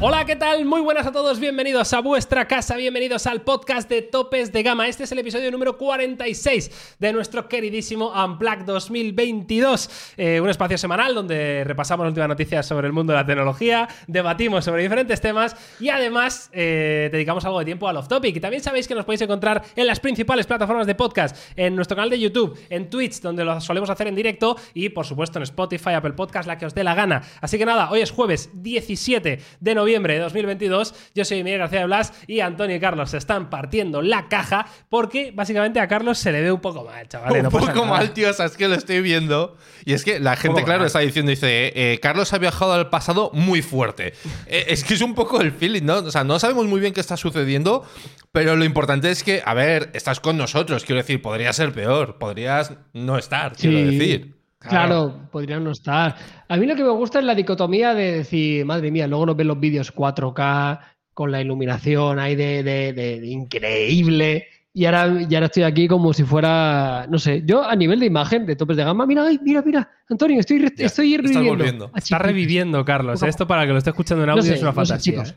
Hola, ¿qué tal? Muy buenas a todos, bienvenidos a vuestra casa, bienvenidos al podcast de Topes de Gama. Este es el episodio número 46 de nuestro queridísimo Unplugged 2022, eh, un espacio semanal donde repasamos las últimas noticias sobre el mundo de la tecnología, debatimos sobre diferentes temas y además eh, dedicamos algo de tiempo al off topic. Y también sabéis que nos podéis encontrar en las principales plataformas de podcast, en nuestro canal de YouTube, en Twitch, donde lo solemos hacer en directo y por supuesto en Spotify, Apple Podcast, la que os dé la gana. Así que nada, hoy es jueves 17 de noviembre de 2022. Yo soy Miguel García de Blas y Antonio y Carlos se están partiendo la caja porque básicamente a Carlos se le ve un poco mal, chaval. un poco mal, tío. O sea, es que lo estoy viendo. Y es que la gente, claro, está diciendo, dice, eh, Carlos ha viajado al pasado muy fuerte. Eh, es que es un poco el feeling, ¿no? O sea, no sabemos muy bien qué está sucediendo, pero lo importante es que, a ver, estás con nosotros. Quiero decir, podría ser peor. Podrías no estar, quiero decir. Claro. podrían no estar. A mí lo que me gusta es la dicotomía de decir, madre mía, luego nos ven los vídeos 4K con la iluminación ahí de, increíble. Y ahora, ya estoy aquí como si fuera, no sé, yo a nivel de imagen, de topes de gama, mira, mira, mira, Antonio, estoy, estoy reviviendo. Está reviviendo, Carlos. Esto para que lo esté escuchando en audio es una fantasía. ¿eh?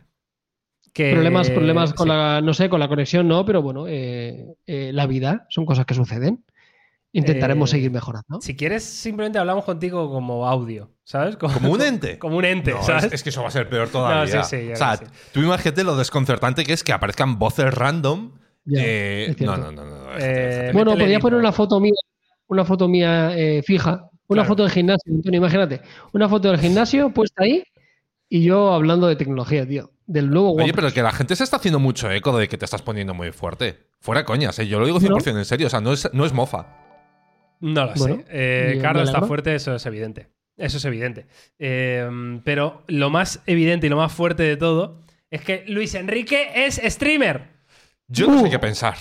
Problemas, problemas con la, no sé, con la conexión, no, pero bueno, eh, eh, la vida son cosas que suceden. Intentaremos eh, seguir mejorando. Si quieres, simplemente hablamos contigo como audio, ¿sabes? Como, un ente. como un ente, ¿sabes? Es, que eso va a ser peor todavía. No, sí, sí, o sea, tú imagínate lo desconcertante que es que aparezcan voces random. Eh, no, no, no, no. Eh, bueno, podría poner una foto mía, una foto mía fija, una foto del gimnasio, Antonio, imagínate. Una foto del gimnasio puesta ahí y yo hablando de tecnología, tío. Del nuevo Oye, pero que la gente se está haciendo mucho eco de que te estás poniendo muy fuerte. Fuera coñas, yo lo digo 100% en serio, o sea, no es, no es mofa. No lo sé. Eh, Carlos está fuerte, eso es evidente. Eso es evidente. Eh, pero lo más evidente y lo más fuerte de todo es que Luis Enrique es streamer. Yo no sé uh. qué pensar.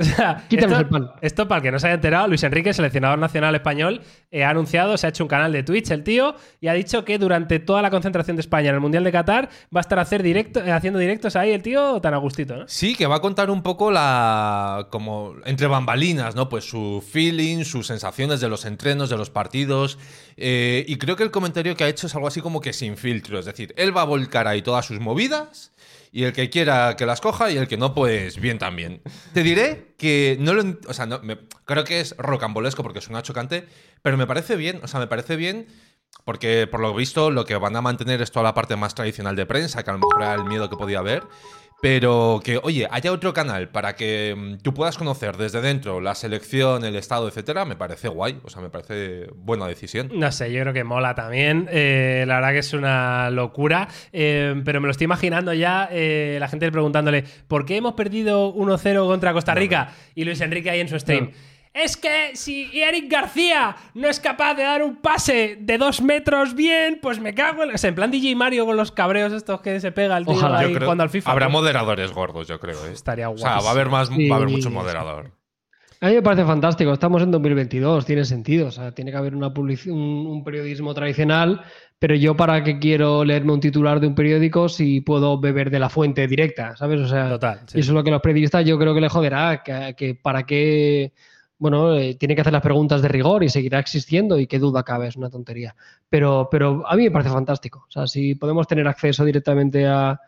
esto, para el que no se haya enterado, Luis Enrique, seleccionador nacional español, eh, ha anunciado, se ha hecho un canal de Twitch, el tío, y ha dicho que durante toda la concentración de España en el Mundial de Qatar va a estar hacer directo, eh, haciendo directos ahí el tío tan a gustito, ¿no? Sí, que va a contar un poco la. como entre bambalinas, ¿no? Pues su feeling, sus sensaciones de los entrenos, de los partidos. Eh, y creo que el comentario que ha hecho es algo así como que sin filtro. Es decir, él va a volcar ahí todas sus movidas y el que quiera que las coja y el que no, pues bien también. Te diré que no lo. O sea, creo que es rocambolesco porque suena chocante, pero me parece bien. O sea, me parece bien porque por lo visto lo que van a mantener es toda la parte más tradicional de prensa, que a lo mejor era el miedo que podía haber. Pero que, oye, haya otro canal para que mm, tú puedas conocer desde dentro la selección, el estado, etcétera, me parece guay. O sea, me parece buena decisión. No sé, yo creo que mola también. Eh, la verdad que es una locura. Eh, pero me lo estoy imaginando ya, eh, la gente preguntándole, ¿por qué hemos perdido 1-0 contra Costa Rica? Y Luis Enrique ahí en su stream es que si Eric García no es capaz de dar un pase de dos metros bien, pues me cago en... en plan DJ Mario con los cabreos estos que se pega el tío ahí cuando al FIFA. Habrá moderadores gordos, yo creo. ¿eh? Estaría guay. O sea, va a haber, más, va a haber mucho moderador. A mí me parece fantástico. Estamos en 2022, tiene sentido. O sea, tiene que haber una un, periodismo tradicional, pero yo para qué quiero leerme un titular de un periódico si puedo beber de la fuente directa, ¿sabes? O sea, Total, eso es lo que los periodistas yo creo que le joderá, que para qué bueno, eh, tiene que hacer las preguntas de rigor y seguirá existiendo y qué duda cabe, es una tontería. Pero, pero a mí me parece fantástico. O sea, si podemos tener acceso directamente a,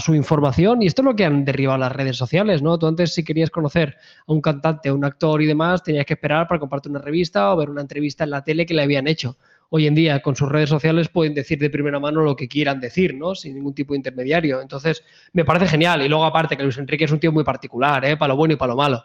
su información, y esto es lo que han derribado las redes sociales, ¿no? Tú antes si querías conocer a un cantante, a un actor y demás, tenías que esperar para comprarte una revista o ver una entrevista en la tele que le habían hecho. Hoy en día, con sus redes sociales, pueden decir de primera mano lo que quieran decir, ¿no? Sin ningún tipo de intermediario. Entonces, me parece genial. Y luego, aparte, que Luis Enrique es un tío muy particular, ¿eh? Para lo bueno y para lo malo.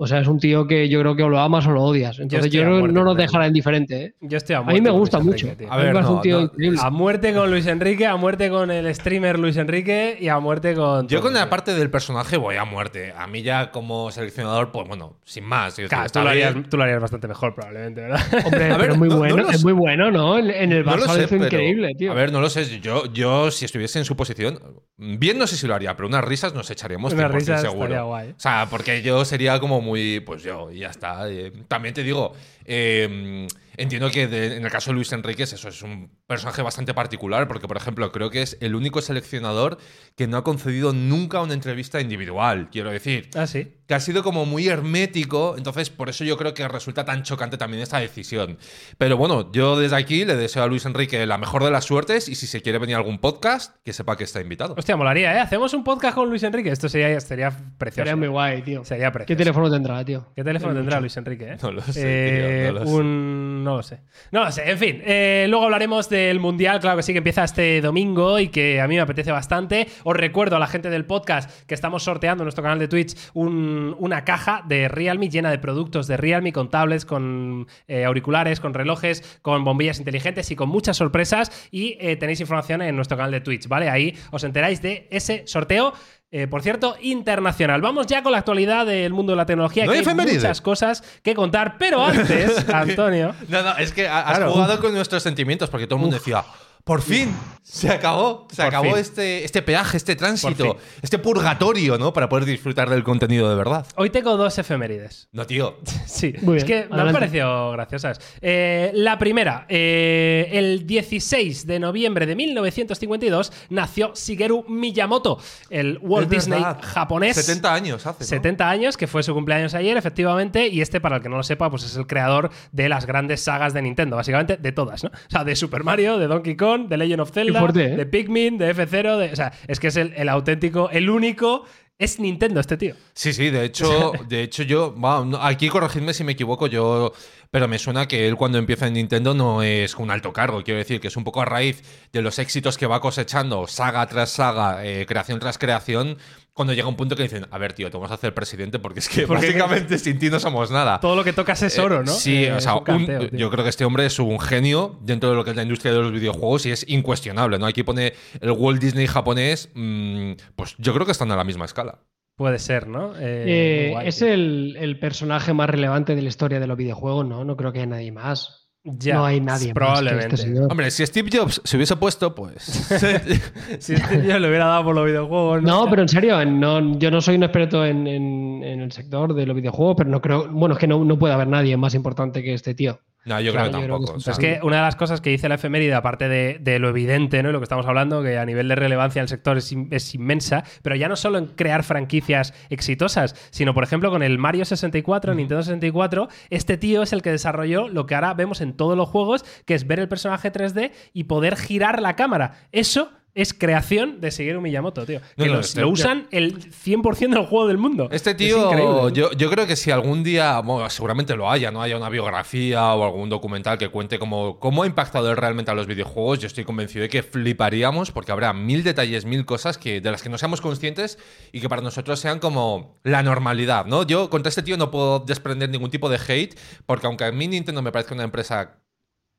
O sea, es un tío que yo creo que o lo amas o lo odias. Entonces yo, no, nos dejará indiferente. ¿eh? Yo estoy a muerte. A mí me gusta mucho. a ver, un tío increíble. A muerte con Luis Enrique, a muerte con el streamer Luis Enrique y a muerte con. Yo con la parte del personaje voy a muerte. A mí ya como seleccionador, pues bueno, sin más. Claro, tú, lo harías, tú, lo harías, bastante mejor probablemente, ¿verdad? Hombre, pero es muy bueno, es muy bueno, ¿no? En el Barça sé, increíble, tío. A ver, no lo sé. Yo, yo, si estuviese en su posición, bien no sé si lo haría, pero unas risas nos echaríamos unas risas seguro. Guay. O sea, porque yo sería como muy, pues yo, y ya está. Eh, también te digo, eh, entiendo que de- en el caso de Luis Enríquez eso es un personaje bastante particular, porque por ejemplo creo que es el único seleccionador que no ha concedido nunca una entrevista individual, quiero decir. Ah, sí. Que ha sido como muy hermético, entonces por eso yo creo que resulta tan chocante también esta decisión. Pero bueno, yo desde aquí le deseo a Luis Enrique la mejor de las suertes y si se quiere venir a algún podcast, que sepa que está invitado. Hostia, molaría, ¿eh? Hacemos un podcast con Luis Enrique. Esto sería, sería precioso. Sería muy guay, tío. Sería ¿Qué precioso. teléfono tendrá, tío? ¿Qué teléfono tendrá Luis Enrique? eh? No lo sé, Eh, tío, no lo sé. un... No lo sé. No lo sé. En fin, eh, luego hablaremos del Mundial, claro que sí, que empieza este domingo y que a mí me apetece bastante. Os recuerdo a la gente del podcast que estamos sorteando en nuestro canal de Twitch un- una caja de Realme llena de productos de Realme, con tablets, con eh, auriculares, con relojes, con bombillas inteligentes y con muchas sorpresas. Y eh, tenéis información en nuestro canal de Twitch, ¿vale? Ahí os enteráis de ese sorteo. Eh, por cierto, internacional. Vamos ya con la actualidad del mundo de la tecnología. ¿No que hay efeméride? muchas cosas que contar, pero antes, Antonio. No, no, es que ha- has Claro. jugado con nuestros sentimientos porque todo el mundo decía, por fin, se acabó, se Por acabó fin. este, este peaje, este tránsito, este purgatorio, ¿no? Para poder disfrutar del contenido de verdad. Hoy tengo dos efemérides. No, tío. Sí, Muy es bien, que me han parecido graciosas. Eh, la primera, eh, el 16 de noviembre de 1952 nació Shigeru Miyamoto, el Walt Es Disney verdad. japonés. 70 años hace. ¿no? 70 años, que fue su cumpleaños ayer, efectivamente, y este, para el que no lo sepa, pues es el creador de las grandes sagas de Nintendo, básicamente de todas, ¿no? O sea, de Super Mario, de Donkey Kong, de Legend of Zelda, fuerte, ¿eh? de Pikmin, de F0, de, o sea, es que es el, el auténtico, el único, es Nintendo este tío. Sí, sí, de hecho, de hecho yo, bueno, aquí corregidme si me equivoco, yo, pero me suena que él cuando empieza en Nintendo no es un alto cargo, quiero decir que es un poco a raíz de los éxitos que va cosechando saga tras saga, eh, creación tras creación, cuando llega un punto que dicen, a ver, tío, te vamos a hacer presidente porque es que Porque- básicamente sin ti no somos nada. Todo lo que tocas es oro, ¿no? Eh, Sí, Eh, o sea, es un canteo, un- tío. yo creo que este hombre es un genio dentro de lo que es la industria de los videojuegos y es incuestionable, ¿no? Aquí pone el Walt Disney japonés, mm, pues yo creo que están a la misma escala. Puede ser, ¿no? Eh, Eh, guay, es el, el personaje más relevante de la historia de los videojuegos, ¿no? No creo que haya nadie más. Ya, no hay nadie más que Probablemente. este señor. Hombre, si Steve Jobs se hubiese puesto, pues. si este yo le hubiera dado por los videojuegos. No, pero en serio, no, yo no soy un experto en, en- en el sector de los videojuegos, pero no creo. Bueno, es que no, no puede haber nadie más importante que este tío. No, yo Claro, creo yo que creo que tampoco. es o sea, Es que una de las cosas que dice la efeméride, aparte de, de lo evidente, ¿no? Y lo que estamos hablando, que a nivel de relevancia el sector es, in- es inmensa, pero ya no solo en crear franquicias exitosas, sino, por ejemplo, con el Mario 64, Nintendo 64, este tío es el que desarrolló lo que ahora vemos en todos los juegos, que es ver el personaje 3D y poder girar la cámara. Eso es creación de Shigeru Miyamoto, tío. No, que no, lo, este- lo usan el 100% del juego del mundo. Este Es tío, increíble. yo, yo creo que si algún día, bueno, seguramente lo haya, no haya una biografía o algún documental que cuente cómo, cómo ha impactado él realmente a los videojuegos, yo estoy convencido de que fliparíamos porque habrá mil detalles, mil cosas que, de las que no seamos conscientes y que para nosotros sean como la normalidad, ¿no? Yo contra este tío no puedo desprender ningún tipo de hate porque aunque a mí Nintendo me parezca una empresa,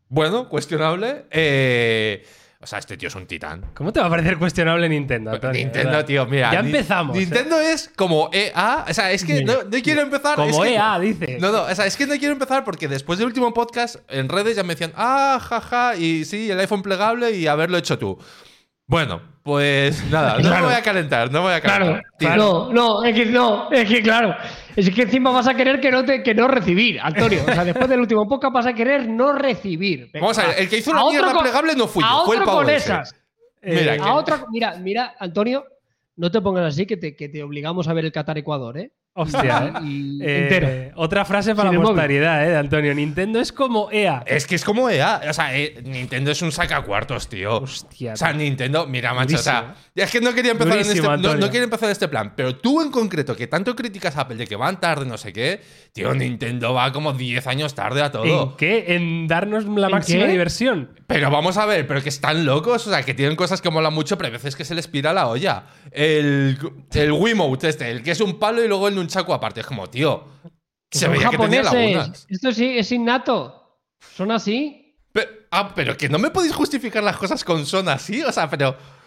bueno, cuestionable, eh, o sea, este tío es un titán. ¿Cómo te va a parecer cuestionable Nintendo? Antonio? Nintendo, tío, mira. Ya empezamos. ¿eh? Nintendo es como EA. O sea, es que no, no quiero empezar. Como es que- EA, dice. No, no, o sea, es que no quiero empezar porque después del último podcast en redes ya me decían, ah, jaja, y sí, el iPhone plegable y haberlo hecho tú. Bueno, pues nada, no Claro. me voy a calentar, no me voy a calentar. Claro, no, no, es que no, es que claro, es que encima vas a querer que no, te, que no recibir, Antonio. O sea, después del último podcast vas a querer no recibir. Venga, Vamos a ver, el que hizo la mierda con- plegable no fui a yo, fue el con esas. Mira, Eh, que- A otra, mira, mira, Antonio, no te pongas así que te, que te obligamos a ver el Qatar-Ecuador, ¿eh? Hostia, ¿eh? Y Eh, entero. Otra frase para Sin la posteridad, ¿eh? De Antonio. Nintendo es como EA. Es que es como EA. O sea, eh, Nintendo es un sacacuartos, tío. Hostia, O sea, Nintendo, mira, macho, o sea, Durísimo. es que no quería empezar en este, no, no quería empezar en este plan, pero tú en concreto, que tanto criticas a Apple de que van tarde, no sé qué, tío, Nintendo va como 10 años tarde a todo. ¿En qué? En darnos la ¿En máxima qué? diversión. Pero vamos a ver, pero que están locos, o sea, que tienen cosas que molan mucho, pero hay veces que se les pira la olla. El, el Wiimote este, el que es un palo y luego el nunchaku aparte, es como, tío, se veía que tenía lagunas. Esto sí es innato. Son así. Pero, ah, pero que no me podéis justificar las cosas con son así, o sea, pero...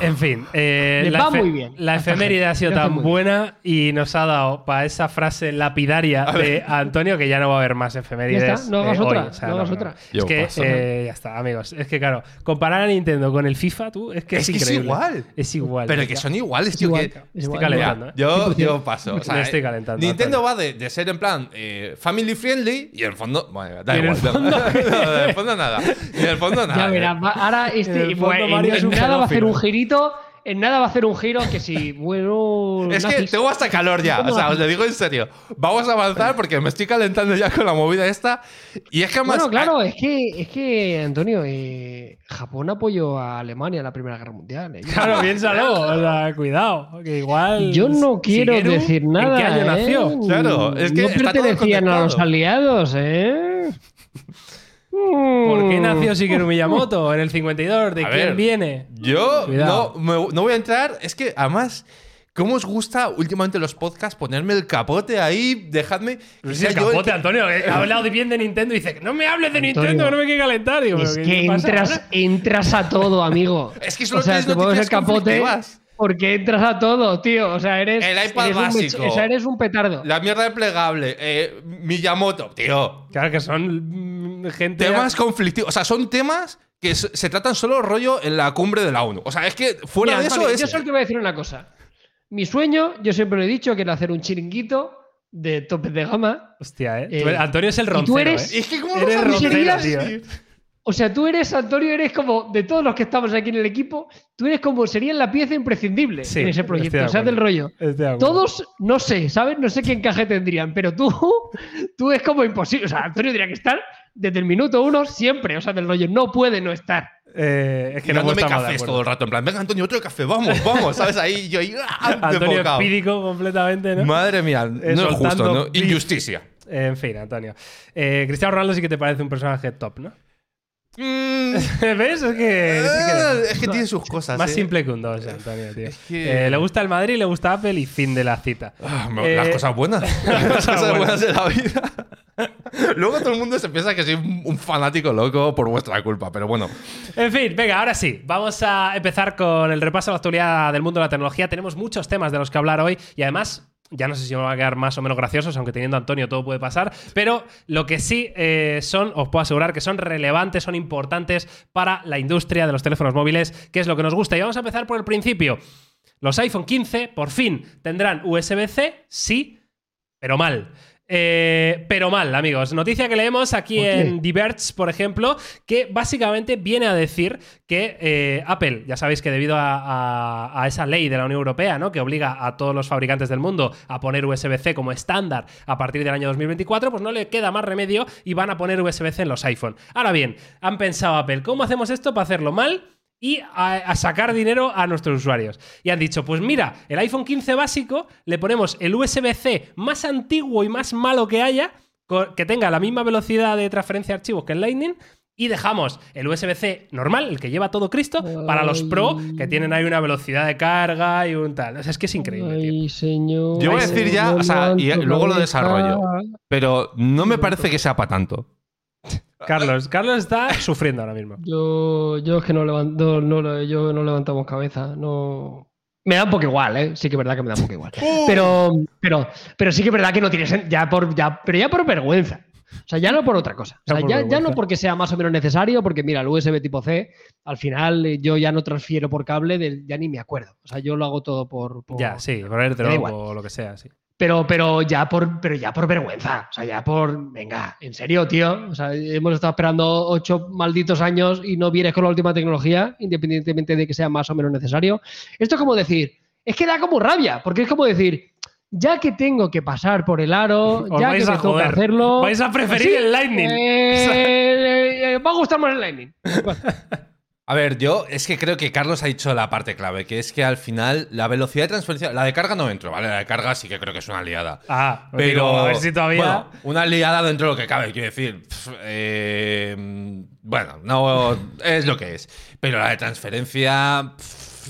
En fin, eh, la, va muy bien la a esta efeméride ha sido tan buena y nos ha dado para esa frase lapidaria de Antonio que ya no va a haber más efemérides. Ya está, no hagas eh, otra, hoy. O sea, no hagas otra. Es Yo que paso. eh, ya está, amigos. Es que claro, comparar a Nintendo con el FIFA, tú, es que es, Es que es increíble. igual. Es igual. Pero que son iguales, Es tío. igual, que- es Estoy calentando. ¿eh? yo, 100%. yo paso. o sea, Me estoy calentando, Nintendo Antonio. va de, de ser en plan eh, family friendly y en el fondo. Bueno, da Y en el igual. fondo- No, en el fondo nada. Y en el fondo nada. Ya verás, va- ahora este, Mario es un nada va a hacer un girito, en nada va a hacer un giro que si, bueno, Es que tengo hasta calor ya. O sea, os lo digo en serio. Vamos a avanzar porque me estoy calentando ya con la movida esta. Y es que además. Bueno, claro, es que, es que Antonio, eh, Japón apoyó a Alemania en la Primera Guerra Mundial. eh. Claro, piénsalo. O sea, cuidado. Que igual. Yo no quiero Shigeru, decir nada. ¿En qué año ¿eh? nació? Claro, es que no pertenecían a los aliados, ¿eh? ¿Por qué Mm. nació Shigeru Miyamoto en el 52? ¿De A quién ver, viene? Yo Cuidado. no, me- no voy a entrar. Es que además. ¿Cómo os gusta últimamente los podcasts ponerme el capote ahí? Dejadme. Pero si sea el yo el capote, que- Antonio, eh, ha hablado bien de Nintendo y dice que no me hables de Antonio, Nintendo, que no me quiere calentar. Digo, Es ¿pero que qué pasa entras, a todo, amigo. Es que solo o sea, tienes te pones el capote conflictivas. Porque entras a todo, tío. O sea, eres. El iPad eres un mech- básico. o sea, eres un petardo. La mierda de plegable. eh, Miyamoto, tío. Claro que son mm, gente. Temas conflictivos. O sea, son temas que se, tratan solo rollo en la cumbre de la ONU. O sea, es que fuera Mira, de eso Antonio, es. Yo solo te voy a decir una cosa. Mi sueño, yo siempre lo he dicho, que era hacer un chiringuito de topes de gama. Hostia, ¿eh? Eh, Antonio es el y tú roncero, eres- ¿eh? Es que, ¿cómo Eres roncero, tío. O sea, tú eres, Antonio, eres como, de todos los que estamos aquí en el equipo, tú eres como, serías la pieza imprescindible Sí, en ese proyecto. de O sea, del rollo. De. Todos, no sé, ¿sabes? No sé qué encaje tendrían, pero tú, tú es como imposible. O sea, Antonio tendría que estar desde el minuto uno siempre. O sea, del rollo, no puede no estar. Eh, es que no de cafés todo el rato. En plan, venga, Antonio, otro café, vamos, vamos. ¿Sabes? Ahí yo ahí. ¡ah! Antonio espídico completamente, ¿no? Madre mía, Eh, no es justo, ¿no? Injusticia. En fin, Antonio. Eh, Cristiano Ronaldo sí que te parece un personaje top, ¿no? Mm, ¿Ves? Es que. eh, es que tiene sus cosas. Más eh. simple que un 2, Antonio, tío. que- Eh, le gusta el Madrid, le gusta Apple y fin de la cita. Ah, Eh, las cosas buenas. las cosas buenas. buenas de la vida. Luego todo el mundo se piensa que soy un un fanático loco por vuestra culpa, pero bueno. En fin, venga, ahora sí. Vamos a empezar con el repaso de la actualidad del mundo de la tecnología. Tenemos muchos temas de los que hablar hoy y además. Ya no sé si me van a quedar más o menos graciosos, aunque teniendo a Antonio todo puede pasar. Pero lo que sí eh, son, os puedo asegurar que son relevantes, son importantes para la industria de los teléfonos móviles, que es lo que nos gusta. Y vamos a empezar por el principio. Los iPhone 15 por fin tendrán USB-C, sí, pero mal. Eh, pero mal, amigos. Noticia que leemos aquí en Diverge, por ejemplo, que básicamente viene a decir que eh, Apple, ya sabéis que debido a, a- a esa ley de la Unión Europea, ¿no? Que obliga a todos los fabricantes del mundo a poner USB-C como estándar a partir del año 2024, pues no le queda más remedio y van a poner USB-C en los iPhone. Ahora bien, han pensado Apple, ¿cómo hacemos esto para hacerlo mal? Y a, a sacar dinero a nuestros usuarios. Y han dicho, pues mira, el iPhone 15 básico le ponemos el USB-C más antiguo y más malo que haya, que tenga la misma velocidad de transferencia de archivos que el Lightning, y dejamos el USB-C normal, el que lleva todo Cristo, para los Pro, que tienen ahí una velocidad de carga y un tal. O sea, es que es increíble, tío. Ay, señor. Yo voy a decir ya, o sea, y luego lo desarrollo. Pero no me parece que sea para tanto. Carlos, Carlos está sufriendo ahora mismo. Yo, yo es que no, levanto, no, no, yo no levantamos cabeza. No. Me da un poco igual, ¿eh? Sí que es verdad que me da un poco igual. Pero, pero, pero sí que es verdad que no tiene sen- ya por, ya, pero ya por vergüenza. O sea, ya no por otra cosa. O Ya sea, por ya, ya no porque sea más o menos necesario, porque mira, el USB tipo C, al final eh, yo ya no transfiero por cable, ya ni me acuerdo. O sea, yo lo hago todo por. por- Ya, sí, igual. o lo que sea, sí. Pero, pero ya por, pero ya por vergüenza. O sea, ya por. Venga, en serio, tío. O sea, hemos estado esperando ocho malditos años y no vienes con la última tecnología, independientemente de que sea más o menos necesario. Esto es como decir, es que da como rabia, porque es como decir, ya que tengo que pasar por el aro, Os ya que me toca joder. hacerlo. Vais a preferir Sí, el Lightning. eh, eh, va a gustar más el Lightning. A ver, yo es que creo que Carlos ha dicho la parte clave, que es que al final la velocidad de transferencia, la de carga no entro, ¿vale? La de carga sí que creo que es una liada. Ah, Pero pero a ver si todavía. bueno, una liada dentro de lo que cabe, quiero decir. pf, eh, bueno, no es lo que es. Pero la de transferencia.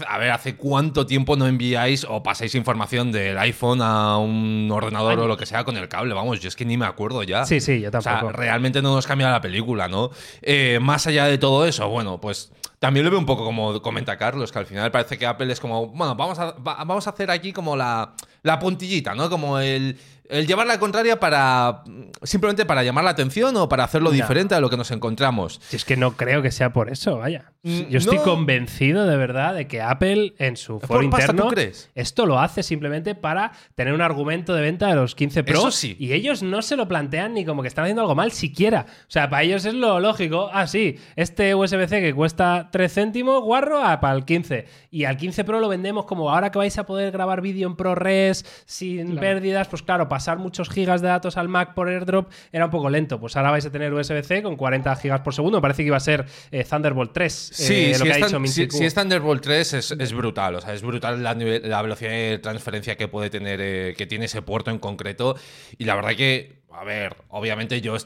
A ver, ¿hace cuánto tiempo no enviáis o pasáis información del iPhone a un ordenador o lo que sea con el cable? Vamos, yo es que ni me acuerdo ya. Sí, sí, yo O sea, tampoco. realmente no nos cambia la película, ¿no? Eh, más allá de todo eso, bueno, pues también lo veo un poco como comenta Carlos, que al final parece que Apple es como, bueno, vamos a, va- vamos a hacer aquí como la, la puntillita, ¿no? Como el, el llevar la contraria para simplemente para llamar la atención o para hacerlo No. diferente a lo que nos encontramos. Si es que no creo que sea por eso, vaya. Mm, Yo estoy no. convencido de verdad de que Apple en su ¿Es foro interno tú crees? esto lo hace simplemente para tener un argumento de venta de los 15 Pro Eso sí. y ellos no se lo plantean ni como que están haciendo algo mal siquiera. O sea, para ellos es lo lógico. Ah, sí, este USB-C que cuesta 3 céntimos, guarro, ah, para el 15. Y al 15 Pro lo vendemos como ahora que vais a poder grabar vídeo en ProRes sin Claro. pérdidas, pues claro, pasar muchos gigas de datos al Mac por AirDrop era un poco lento. Pues ahora vais a tener USB-C con 40 gigas por segundo. Me parece que iba a ser eh, Thunderbolt 3. Sí, eh, si, lo que ha dicho si- si es Thunderbolt 3 es, es brutal, o sea, es brutal la, nivel- la velocidad de transferencia que puede tener, eh, que tiene ese puerto en concreto. Y la verdad que, a ver, obviamente yo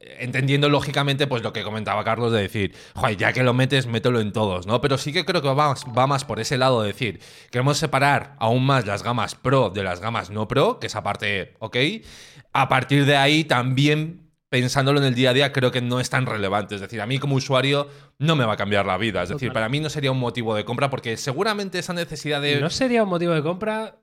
entendiendo lógicamente pues lo que comentaba Carlos de decir, joder, ya que lo metes, mételo en todos, ¿no? Pero sí que creo que va más, va más por ese lado de decir, queremos separar aún más las gamas Pro de las gamas no Pro, que esa parte, ok. A partir de ahí también pensándolo en el día a día, creo que no es tan relevante. Es decir, a mí como usuario no me va a cambiar la vida. Es decir, para mí no sería un motivo de compra porque seguramente esa necesidad de... No sería un motivo de compra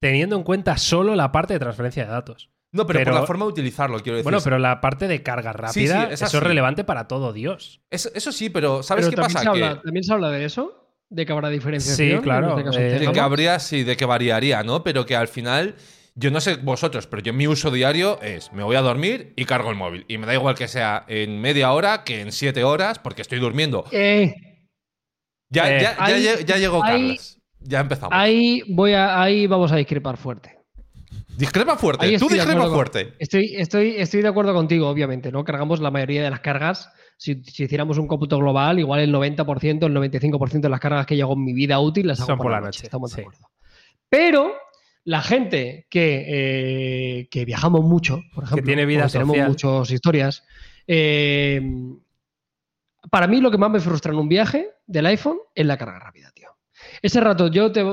teniendo en cuenta solo la parte de transferencia de datos. No, pero, pero- por la forma de utilizarlo, quiero decir. Bueno, pero la parte de carga rápida, Sí, sí, eso es relevante para todo Dios. Eso, eso sí, pero ¿sabes Pero qué también pasa? se, Que- también se habla de eso, de que habrá diferenciación. Sí, claro, este caso, eh, entre de que habría, sí, de que variaría, ¿no? Pero que al final, yo no sé vosotros, pero yo mi uso diario es, me voy a dormir y cargo el móvil. Y me da igual que sea en media hora que en siete horas, porque estoy durmiendo. Eh, Ya, Eh, ya, ya, ya llegó hay- Carlos. Ya empezamos. ahí, voy a, ahí vamos a discrepar fuerte. Discrepa fuerte. Tú estoy de discrepa con- fuerte. Estoy, estoy, estoy de acuerdo contigo, obviamente, ¿no? Cargamos la mayoría de las cargas. Si, si hiciéramos un cómputo global, igual el 90%, el 95% de las cargas que yo hago en mi vida útil las hago Son por, la noche. Estamos sí. de acuerdo. Pero la gente que, eh, que viajamos mucho, por ejemplo, tiene vida tenemos muchas historias, eh, para mí lo que más me frustra en un viaje del iPhone es la carga rápida. Ese rato, yo te,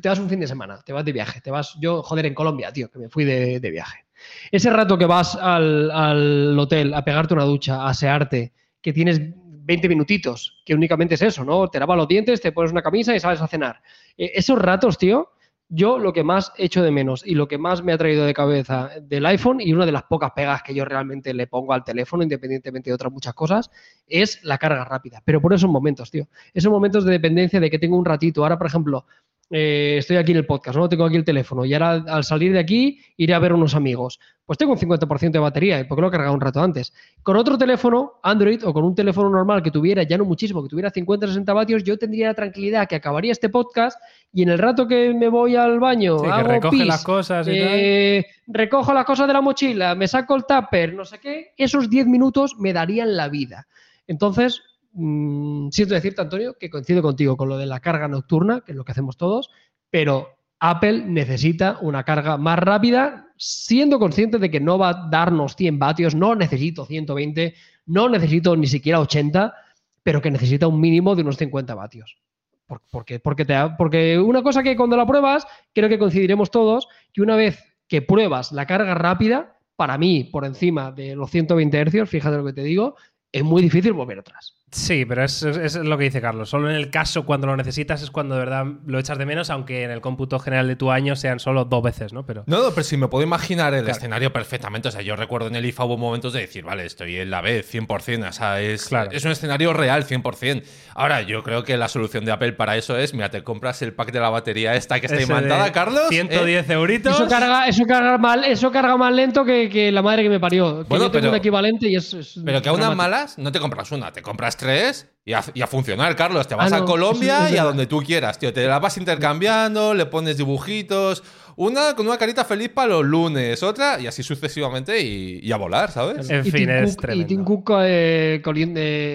te vas un fin de semana, te vas de viaje, te vas, yo, joder, en Colombia, tío, que me fui de, de viaje. Ese rato que vas al, al hotel a pegarte una ducha, a asearte, que tienes 20 minutitos, que únicamente es eso, ¿no? Te lavas los dientes, te pones una camisa y sales a cenar. Eh, esos ratos, tío, yo lo que más echo de menos y lo que más me ha traído de cabeza del iPhone y una de las pocas pegas que yo realmente le pongo al teléfono, independientemente de otras muchas cosas, es la carga rápida. Pero por esos momentos, tío. Esos momentos de dependencia de que tengo un ratito. Ahora, por ejemplo, eh, estoy aquí en el podcast, ¿no? Tengo aquí el teléfono y ahora al salir de aquí iré a ver unos amigos. Pues tengo un 50% de batería, porque lo he cargado un rato antes. Con otro teléfono, Android, o con un teléfono normal que tuviera, ya no muchísimo, que tuviera 50-60 vatios, yo tendría la tranquilidad que acabaría este podcast y en el rato que me voy al baño, Sí, que recoge pis, las cosas y eh, recojo las cosas de la mochila, me saco el tupper, no sé qué, esos 10 minutos me darían la vida. Entonces, mm, siento decirte, Antonio, que coincido contigo con lo de la carga nocturna, que es lo que hacemos todos, pero Apple necesita una carga más rápida, siendo consciente de que no va a darnos 100 vatios, no necesito 120, no necesito ni siquiera 80, pero que necesita un mínimo de unos 50 vatios. Por- Porque, porque, porque una cosa que cuando la pruebas, creo que coincidiremos todos, que una vez que pruebas la carga rápida, para mí, por encima de los 120 Hz, fíjate lo que te digo, es muy difícil volver atrás. Sí, pero es, es- lo que dice Carlos. Solo en el caso cuando lo necesitas es cuando de verdad lo echas de menos, aunque en el cómputo general de tu año sean solo dos veces, ¿no? Pero No, no, pero si me puedo imaginar el Claro. escenario perfectamente. O sea, yo recuerdo en el IFA hubo momentos de decir, vale, estoy en la B 100%. O sea, es, Claro. es un escenario real 100%. Ahora, yo creo que la solución de Apple para eso es, mira, te compras el pack de la batería esta que está ese imantada, Carlos. ¿eh? 110 euritos. Eso carga, eso carga mal, eso carga más lento que, que la madre que me parió. Que Bueno, yo tengo pero- un equivalente y es. es Pero que a unas malas no te compras una, te compras tres y a, y a funcionar, Carlos. Te vas Ah, a Colombia y a donde tú quieras, tío. Te la vas intercambiando, le pones dibujitos. Una con una carita feliz para los lunes, otra y así sucesivamente y, y a volar, ¿sabes? En Y fin, Tim es Cook- tremendo. Y Tim Cook eh,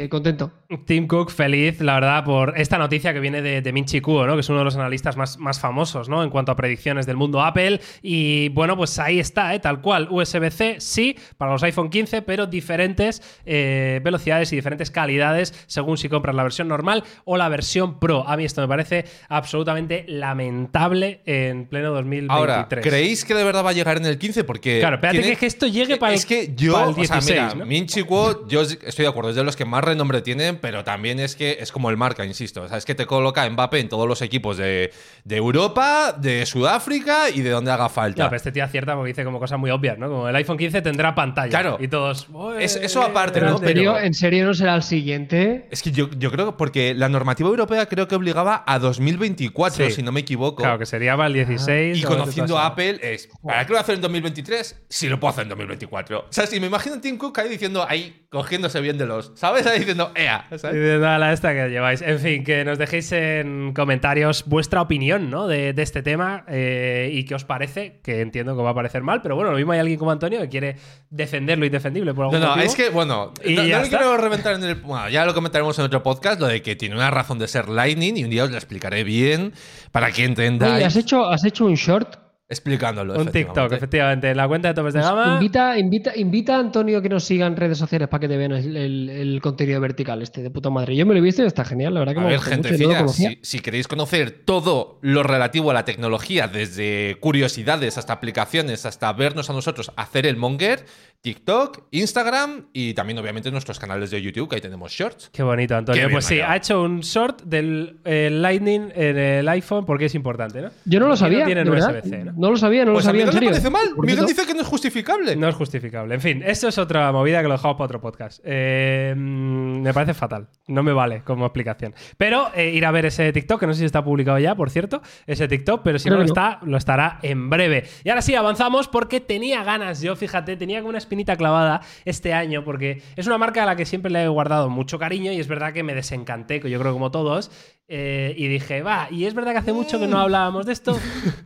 contento. Tim Cook feliz, la verdad, por esta noticia que viene de, de Minchi Kuo, ¿no? que es uno de los analistas más, más famosos ¿no? en cuanto a predicciones del mundo Apple. Y bueno, pues ahí está, ¿eh? tal cual. USB-C sí, para los iPhone 15, pero diferentes eh, velocidades y diferentes calidades según si compras la versión normal o la versión Pro. A mí esto me parece absolutamente lamentable en pleno 2023. Ahora, ¿creéis que de verdad va a llegar en el 15? Porque. Claro, espérate tiene- que, que esto llegue para el, Es que yo, o sea, 16, mira, ¿no? Min Chi Kuo, yo estoy de acuerdo, es de los que más renombre tienen pero también es que es como el marca, insisto. O sea, es que te coloca Mbappé en todos los equipos de, de Europa, de Sudáfrica y de donde haga falta. No, pero este tío acierta porque dice como cosas muy obvias, ¿no? Como el iPhone 15 tendrá pantalla. Claro. Y todos. Es- "Ué, eso aparte, Pero ¿no? en, serio, Pero- ¿En serio no será el siguiente? Es que yo, yo creo porque la normativa europea creo que obligaba a 2024, Sí. si no me equivoco. Claro, que sería para el 16. Y o conociendo a. Apple, es ¿para qué lo hace en 2023? Si lo puedo hacer en 2024. O sea, si me imagino a Tim Cook ahí diciendo, ahí, cogiéndose bien de los. ¿Sabes? Ahí diciendo, ea. Y de nada, la esta que lleváis. En fin, que nos dejéis en comentarios vuestra opinión ¿no? de, de este tema eh, y qué os parece, que entiendo que va a parecer mal, pero bueno, lo mismo hay alguien como Antonio que quiere defender lo indefendible por algún No, no, motivo. es que, bueno, Y no, ya no quiero reventar en el. Bueno, ya lo comentaremos en otro podcast, lo de que tiene una razón de ser Lightning y un día os lo explicaré bien para que entendáis. Oye, ¿has hecho, ¿has hecho un short? Explicándolo. Un TikTok, efectivamente. efectivamente. En la cuenta de topes de Pues gama. invita, invita, invita a Antonio que nos siga en redes sociales para que te vean el, el- el contenido vertical este de puta madre. Yo me lo he visto y está genial, la verdad que A me ver, lo conocía. si, si queréis conocer todo lo relativo a la tecnología, desde curiosidades hasta aplicaciones, hasta vernos a nosotros hacer el monger, TikTok, Instagram y también, obviamente, nuestros canales de YouTube, que ahí tenemos shorts. Qué bonito, Antonio. Qué pues sí, ha hecho un short del eh, Lightning en el iPhone porque es importante, ¿no? Yo no lo sabía. tiene de verdad. USB-C, ¿no? No lo sabía, no Pues lo a sabía. Miguel en le parece mal. Miguel cierto, dice que no es justificable. No es justificable. En fin, eso es otra movida que lo dejamos para otro podcast. Eh, me parece fatal. No me vale como explicación. Pero eh, ir a ver ese TikTok, que no sé si está publicado ya, por cierto, ese TikTok, pero si Creo no lo no. está, lo estará en breve. Y ahora sí, avanzamos porque tenía ganas, yo fíjate, tenía como una espinita clavada este año, porque es una marca a la que siempre le he guardado mucho cariño y es verdad que me desencanté, yo creo como todos, eh, y dije, va, y es verdad que hace mucho que no hablábamos de esto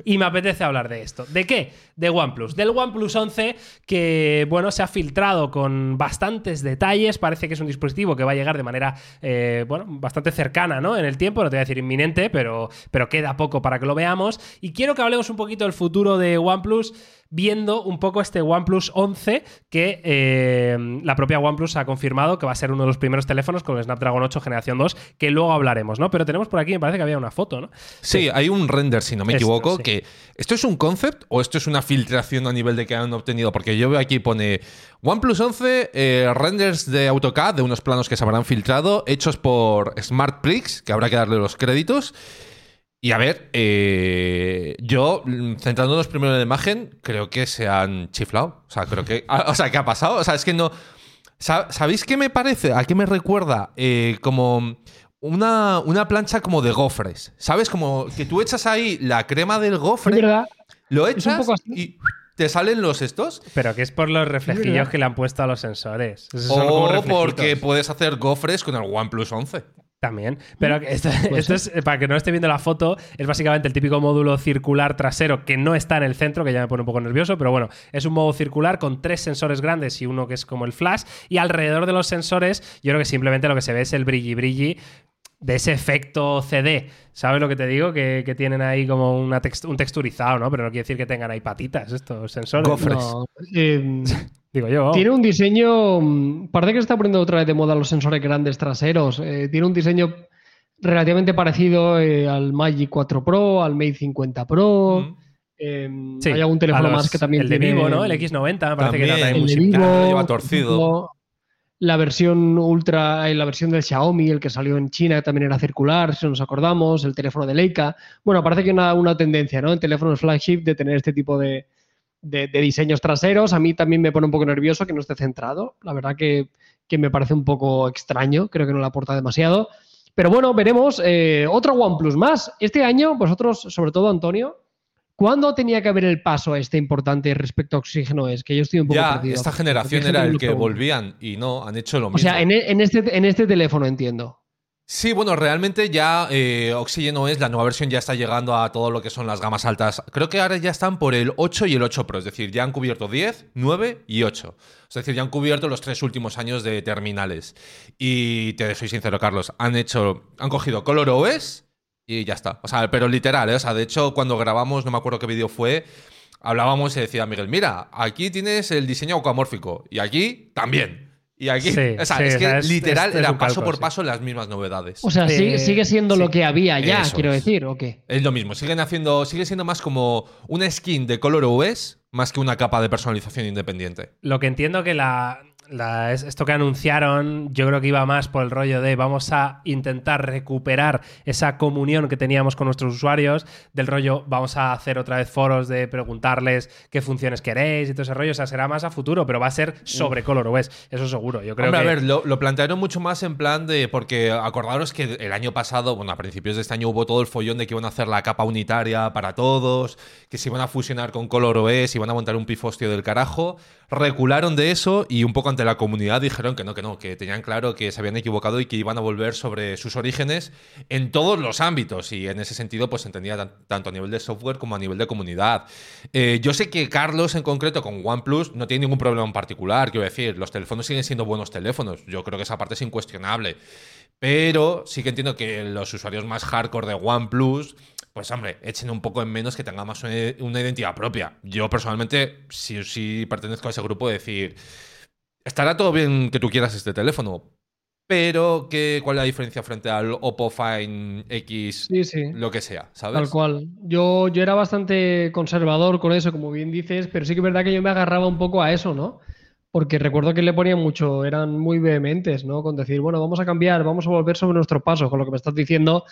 y me apetece hablar de esto. ¿De qué? De OnePlus. Del OnePlus 11 que, bueno, se ha filtrado con bastantes detalles. Parece que es un dispositivo que va a llegar de manera, eh, bueno, bastante cercana, ¿no? En el tiempo, no te voy a decir inminente, pero, pero queda poco para que lo veamos. Y quiero que hablemos un poquito del futuro de OnePlus viendo un poco este OnePlus 11 que eh, la propia OnePlus ha confirmado que va a ser uno de los primeros teléfonos con el Snapdragon 8 generación 2, que luego hablaremos, ¿no? Pero tenemos por aquí, me parece que había una foto, ¿no? Sí, hay un render, si no me Esto, equivoco, sí. que ¿esto es un concept o esto es una filtración a nivel de que han obtenido? Porque yo veo aquí pone OnePlus 11 eh, renders de AutoCAD de unos planos que se habrán filtrado, hechos por SmartPrix, que habrá que darle los créditos. Y a ver, eh, yo, centrándonos primero en la imagen, creo que se han chiflado. O sea, creo que. ah, O sea, ¿qué ha pasado? O sea, es que no. Sa- ¿Sabéis qué me parece? ¿A qué me recuerda? Eh, como una, una plancha como de gofres. ¿Sabes? Como que tú echas ahí la crema del gofre, verdad. lo echas poco así. y te salen los estos. Pero que es por los reflejillos que le han puesto a los sensores. Esos O reflejitos. porque puedes hacer gofres con el OnePlus 11. También. Pero que esto, esto es, eh, para que no esté viendo la foto, es básicamente el típico módulo circular trasero que no está en el centro, que ya me pone un poco nervioso, pero bueno, es un módulo circular con tres sensores grandes y uno que es como el flash. Y alrededor de los sensores, yo creo que simplemente lo que se ve es el brilli brilli de ese efecto CD. ¿Sabes lo que te digo? Que, que tienen ahí como una text- un texturizado, ¿no? Pero no quiere decir que tengan ahí patitas estos sensores. Gofres. No, eh, Digo yo. Tiene un diseño. mm, Parece que se está poniendo otra vez de moda los sensores grandes traseros. Eh, tiene un diseño relativamente parecido eh, al Magic 4 Pro, al Mate 50 Pro. Mm. eh, Sí, hay algún teléfono los- más que también El de Vivo, ¿no? El X90, me parece que También. era también el de. Vivo, lleva torcido. La versión ultra, eh, la versión del Xiaomi, el que salió en China, también era circular, si nos acordamos, el teléfono de Leica. Bueno, parece que hay una, una tendencia, ¿no? En teléfonos flagship de tener este tipo de, de- de diseños traseros. A mí también me pone un poco nervioso que no esté centrado. La verdad que, que me parece un poco extraño, creo que no le aporta demasiado. Pero bueno, veremos. Eh, otro OnePlus más. Este año, vosotros, sobre todo Antonio, ¿cuándo tenía que haber el paso este importante respecto a Oxígeno? Es que yo estoy un poco Ya, perdido. esta generación era el que volvían y no, han hecho lo mismo. O sea, en, e- en este, en este teléfono entiendo. Sí, bueno, realmente ya eh, Oxygen OS, la nueva versión ya está llegando a todo lo que son las gamas altas. Creo que ahora ya están por el 8 y el 8 Pro, es decir, ya han cubierto 10, 9 y 8. Es decir, ya han cubierto los tres últimos años de terminales. Y te soy sincero, Carlos, han hecho, han cogido Color OS y ya está. O sea, pero literal, ¿eh? O sea, de hecho, cuando grabamos, no me acuerdo qué vídeo fue, hablábamos y decía Miguel, mira, aquí tienes el diseño automórfico y aquí también. Y aquí, Sí, o sea, sí, es o que sea, es- literal es- es era paso por sí. paso las mismas novedades. O sea, Eh, sigue, sigue siendo sí. lo que había ya, Eso quiero es. decir, ¿o qué? Es lo mismo, siguen haciendo, sigue siendo más como una skin de Color OS más que una capa de personalización independiente. Lo que entiendo que la, la- es- esto que anunciaron, yo creo que iba más por el rollo de vamos a intentar recuperar esa comunión que teníamos con nuestros usuarios, del rollo vamos a hacer otra vez foros de preguntarles qué funciones queréis y todo ese rollo. O sea, será más a futuro, pero va a ser sobre ColorOS, eso seguro. Yo creo Hombre, que. a ver, lo, lo plantearon mucho más en plan de. Porque acordaros que el año pasado, bueno, a principios de este año hubo todo el follón de que iban a hacer la capa unitaria para todos, que se iban a fusionar con ColorOS, iban a montar un pifostio del carajo. Recularon de eso y un poco ante la comunidad dijeron que no, que no, que tenían claro que se habían equivocado y que iban a volver sobre sus orígenes en todos los ámbitos. Y en ese sentido, pues entendía tan- tanto a nivel de software como a nivel de comunidad. Eh, yo sé que Carlos en concreto con OnePlus no tiene ningún problema en particular, quiero decir, los teléfonos siguen siendo buenos teléfonos, yo creo que esa parte es incuestionable. Pero sí que entiendo que los usuarios más hardcore de OnePlus, pues hombre, echen un poco en menos que tenga más una, una identidad propia. Yo personalmente sí, sí pertenezco a ese grupo de decir, estará todo bien que tú quieras este teléfono, pero ¿qué, ¿cuál es la diferencia frente al Oppo Find X, Sí, sí. lo que sea, ¿sabes? Tal cual. Yo, yo era bastante conservador con eso, como bien dices, pero sí que es verdad que yo me agarraba un poco a eso, ¿no? Porque recuerdo que le ponían mucho, eran muy vehementes, ¿no? Con decir, bueno, vamos a cambiar, vamos a volver sobre nuestro paso. Con lo que me estás diciendo,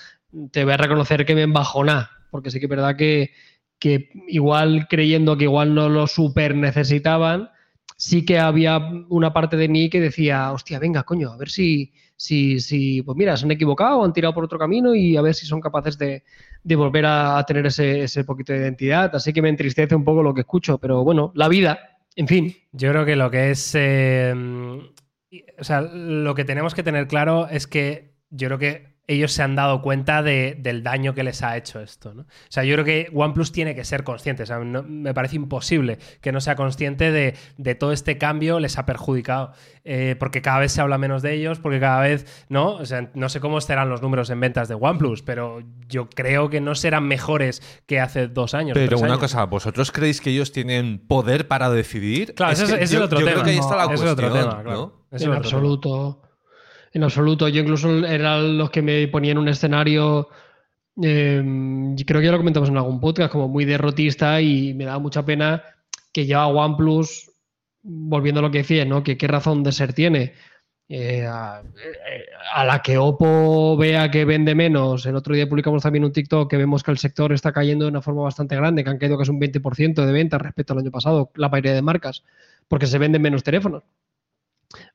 te voy a reconocer que me embajona, porque sí que es verdad que, que igual creyendo que igual no lo super necesitaban, sí que había una parte de mí que decía, hostia, venga, coño, a ver si, si, si pues mira, se han equivocado, han tirado por otro camino y a ver si son capaces de, de volver a, a tener ese, ese poquito de identidad. Así que me entristece un poco lo que escucho, pero bueno, la vida, en fin. Yo creo que lo que es. eh, o sea, lo que tenemos que tener claro es que yo creo que ellos se han dado cuenta de- del daño que les ha hecho esto. ¿no? O sea, yo creo que OnePlus tiene que ser consciente. O sea, no- me parece imposible que no sea consciente de, de todo este cambio les ha perjudicado. Eh, porque cada vez se habla menos de ellos, porque cada vez, ¿no? O sea, no sé cómo estarán los números en ventas de OnePlus, pero yo creo que no serán mejores que hace dos años. Pero una años. cosa, ¿vosotros creéis que ellos tienen poder para decidir? Claro, ese es- que ese es yo, otro yo tema. creo que ahí está la No, ese es otro cuestión, tema, claro. ¿no? Ese es en otro tema. En absoluto. Yo incluso eran los que me ponían un escenario, eh, creo que ya lo comentamos en algún podcast, como muy derrotista y me da mucha pena que ya OnePlus, volviendo a lo que decía, ¿no? Que qué razón de ser tiene. Eh, a, eh, a la que Oppo vea que vende menos, el otro día publicamos también un TikTok que vemos que el sector está cayendo de una forma bastante grande, que han caído casi un 20% de ventas respecto al año pasado, la mayoría de marcas, porque se venden menos teléfonos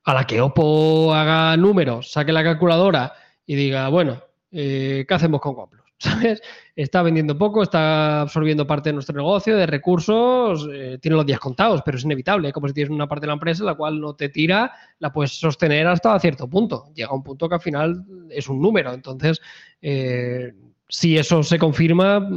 a la que Oppo haga números, saque la calculadora y diga, bueno, eh, ¿qué hacemos con OnePlus? ¿Sabes? Está vendiendo poco, está absorbiendo parte de nuestro negocio, de recursos, eh, tiene los días contados, pero es inevitable. Como si tienes una parte de la empresa la cual no te tira, la puedes sostener hasta cierto punto. Llega un punto que al final es un número. Entonces, eh, si eso se confirma,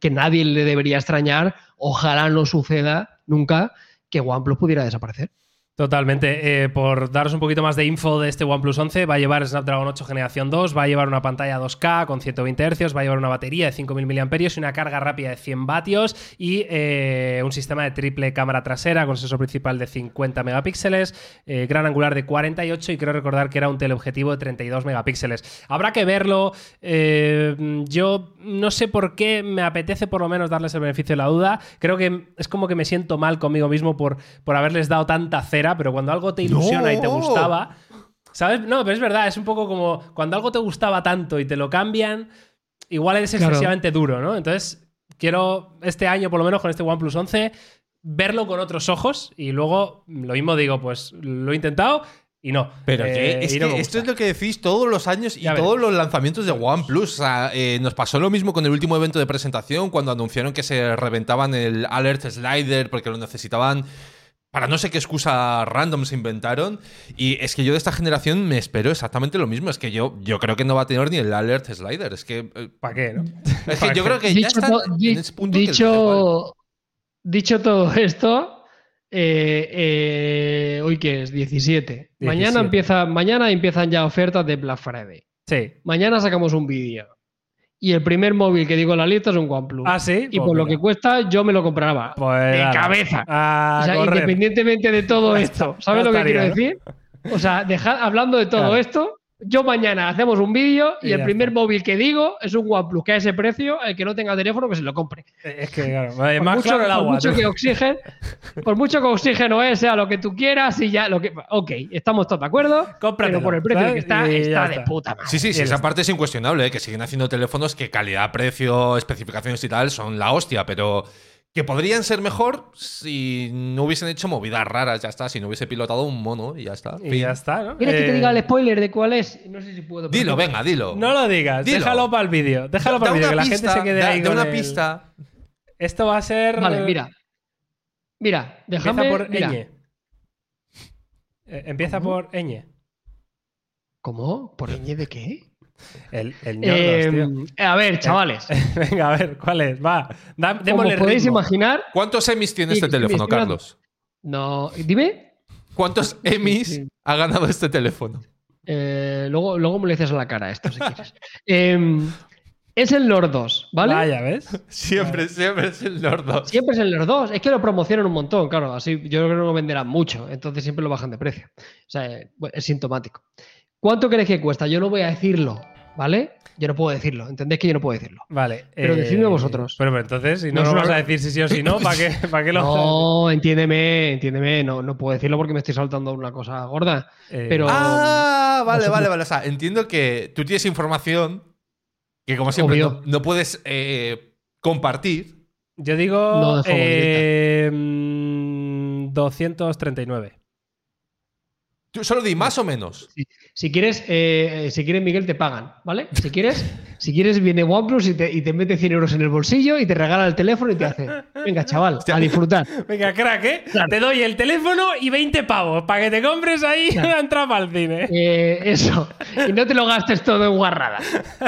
que nadie le debería extrañar, ojalá no suceda nunca que OnePlus pudiera desaparecer. Totalmente. Eh, por daros un poquito más de info de este OnePlus 11, va a llevar Snapdragon 8 generación 2, va a llevar una pantalla 2K con 120 Hz, va a llevar una batería de 5.000 mAh y una carga rápida de 100 vatios y eh, un sistema de triple cámara trasera con sensor principal de 50 megapíxeles, eh, gran angular de 48 y creo recordar que era un teleobjetivo de 32 megapíxeles. Habrá que verlo. yo no sé por qué me apetece por lo menos darles el beneficio de la duda. Creo que es como que me siento mal conmigo mismo por, por haberles dado tanta cera, pero cuando algo te ilusiona y te gustaba, ¿sabes? No, pero es verdad, es un poco como cuando algo te gustaba tanto y te lo cambian, igual eres Claro. excesivamente duro, ¿no? Entonces, quiero este año, por lo menos con este OnePlus 11, verlo con otros ojos y luego lo mismo digo, pues lo he intentado y no. Pero Eh, que es y no que me esto es lo que decís todos los años y Ya todos veremos. los lanzamientos de OnePlus. O sea, eh, nos pasó lo mismo con el último evento de presentación cuando anunciaron que se reventaban el Alert Slider porque lo necesitaban para no sé qué excusa random se inventaron. Y es que yo de esta generación me espero exactamente lo mismo. Es que yo, yo creo que no va a tener ni el Alert Slider. Es que, eh, ¿Para qué, no? es ¿Para que yo qué? creo que ya dicho, en ese punto que da igual. dicho, todo esto, eh, eh, hoy que es 17. Mañana 17. empieza, mañana empiezan ya ofertas de Black Friday. Sí. Mañana sacamos un vídeo. Y el primer móvil que digo en la lista es un OnePlus. Ah, sí. y Pues por lo que cuesta, yo me lo compraba. Pues de cabeza. A o sea, correr. independientemente de todo esto, ¿sabes lo que estaría, quiero ¿no? decir? O sea, deja- hablando de todo Claro. esto, Yo mañana hacemos un vídeo y, Y el primer está. móvil que digo es un OnePlus que a ese precio, el que no tenga teléfono que se lo compre. Es que, claro, es Por más mucho, claro el por agua. mucho tú. que oxígeno, por mucho que oxígeno es, sea lo que tú quieras y ya lo que. Ok, estamos todos de acuerdo. Cómpratelo, pero por el precio ¿sabes? que está, está de puta madre. Sí, sí, sí, Y esa parte es incuestionable, ¿eh? que siguen haciendo teléfonos que calidad, precio, especificaciones y tal son la hostia, pero que podrían ser mejor si no hubiesen hecho movidas raras, ya está, si no hubiese pilotado un mono y ya está. Y Fin. ya está, ¿no? ¿Quieres que te Eh, diga el spoiler de cuál es? No sé si puedo. pero- Dilo, venga, dilo. No lo digas, Dilo. déjalo para el vídeo. Déjalo para el vídeo, que la gente se quede da- ahí da con una el- pista. Esto va a ser. Vale, mira. Mira, déjame. Empieza por mira. ñ. Eh, Empieza ¿Cómo? por ñ. ¿Cómo? ¿Por ñ de qué? El, el ñordos, Eh, a ver, chavales. Venga, a ver, ¿cuál es? Va, da, Como démosle podéis ritmo. imaginar. ¿Cuántos Emmys tiene este teléfono, Carlos? No. Dime. ¿Cuántos Emmys Sí. ha ganado este teléfono? Eh, luego, luego me lo dices a la cara esto, si quieres. Em, es el Lord 2, ¿vale? Vaya, ¿ves? Siempre, siempre es el Lord 2. Siempre es el Lord 2. Es que lo promocionan un montón, claro. Así yo creo que no lo venderán mucho. Entonces siempre lo bajan de precio. O sea, es sintomático. ¿Cuánto crees que cuesta? Yo no voy a decirlo, ¿vale? Yo no puedo decirlo. ¿Entendéis que yo no puedo decirlo? Vale. Pero eh, decidme vosotros. Pero, pero entonces, si no, No lo una- vas a decir si sí o si no, ¿para qué, para qué lo No, entiéndeme, entiéndeme. No, no puedo decirlo porque me estoy saltando una cosa gorda. Eh, pero- Ah, vale, vosotros- vale, vale. O sea, entiendo que tú tienes información que, como siempre, no, no puedes eh, compartir. Yo digo. No, de forma eh, mm, 239. Tú solo di más o menos. Si quieres, eh, si quieres, Miguel, te pagan, ¿vale? Si quieres, si quieres, viene OnePlus y te, y te mete 100 euros en el bolsillo y te regala el teléfono y te hace, venga, chaval, a disfrutar. Venga, crack, ¿eh? Claro. Te doy el teléfono y 20 pavos para que te compres ahí Claro. una entrada al cine. Eh, eso. Y no te lo gastes todo en guarrada.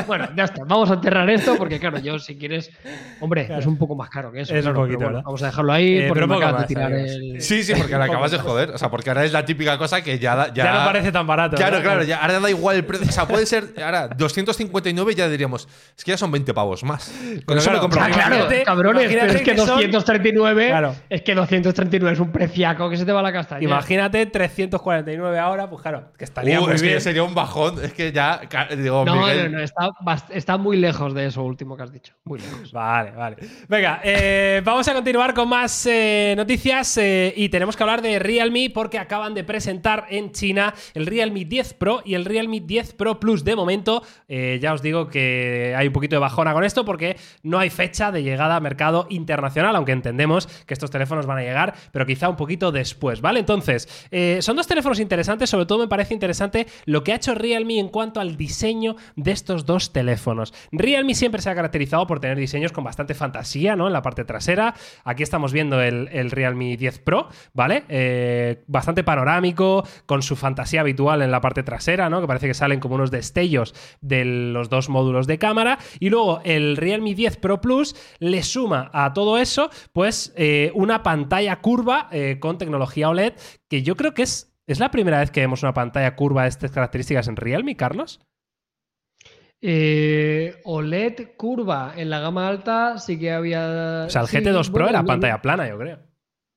Bueno, ya está. Vamos a enterrar esto porque, claro, yo si quieres. Hombre, Claro. es un poco más caro que eso. Es un claro, poquito, bueno, ¿no? Vamos a dejarlo ahí Eh, porque me acabas de tirar el. Sí, sí, porque la acabas de joder. O sea, porque ahora es la típica cosa que ya. Da- Ya, Ya, no parece tan barato. Claro, ¿no? claro, ya, ahora da igual el precio. O sea, puede ser. Ahora, 259 ya diríamos. Es que ya son 20 pavos más. Con eso me claro, compro Ah, claro, Imagínate- cabrones, pero es que, que son- 239. Claro. Es que 239 es un preciaco que se te va la castaña. Imagínate 349 ahora, pues claro, que estaría Uh, muy es que bien. ya sería un bajón. Es que ya. Digo, No, Miguel, no, no, está, está muy lejos de eso último que has dicho. Muy lejos. Vale, vale. Venga, eh, vamos a continuar con más eh, noticias eh, y tenemos que hablar de Realme porque acaban de presentar en China el Realme 10 Pro y el Realme 10 Pro Plus. De momento, eh, ya os digo que hay un poquito de bajona con esto porque no hay fecha de llegada a mercado internacional, aunque entendemos que estos teléfonos van a llegar, pero quizá un poquito después, ¿vale? Entonces, eh, son dos teléfonos interesantes, sobre todo me parece interesante lo que ha hecho Realme en cuanto al diseño de estos dos teléfonos. Realme siempre se ha caracterizado por tener diseños con bastante fantasía, ¿no? En la parte trasera. Aquí estamos viendo el, Realme 10 Pro, ¿vale? Eh, bastante panorámico, con su fantasía habitual en la parte trasera, ¿no? Que parece que salen como unos destellos de los dos módulos de cámara. Y luego el Realme 10 Pro Plus le suma a todo eso, pues, eh, una pantalla curva eh, con tecnología OLED, que yo creo que es. ¿Es la primera vez que vemos una pantalla curva de estas características en Realme, Carlos? Eh, OLED curva en la gama alta sí que había. O sea, el sí, GT2 Pro bueno, era pantalla plana, yo creo.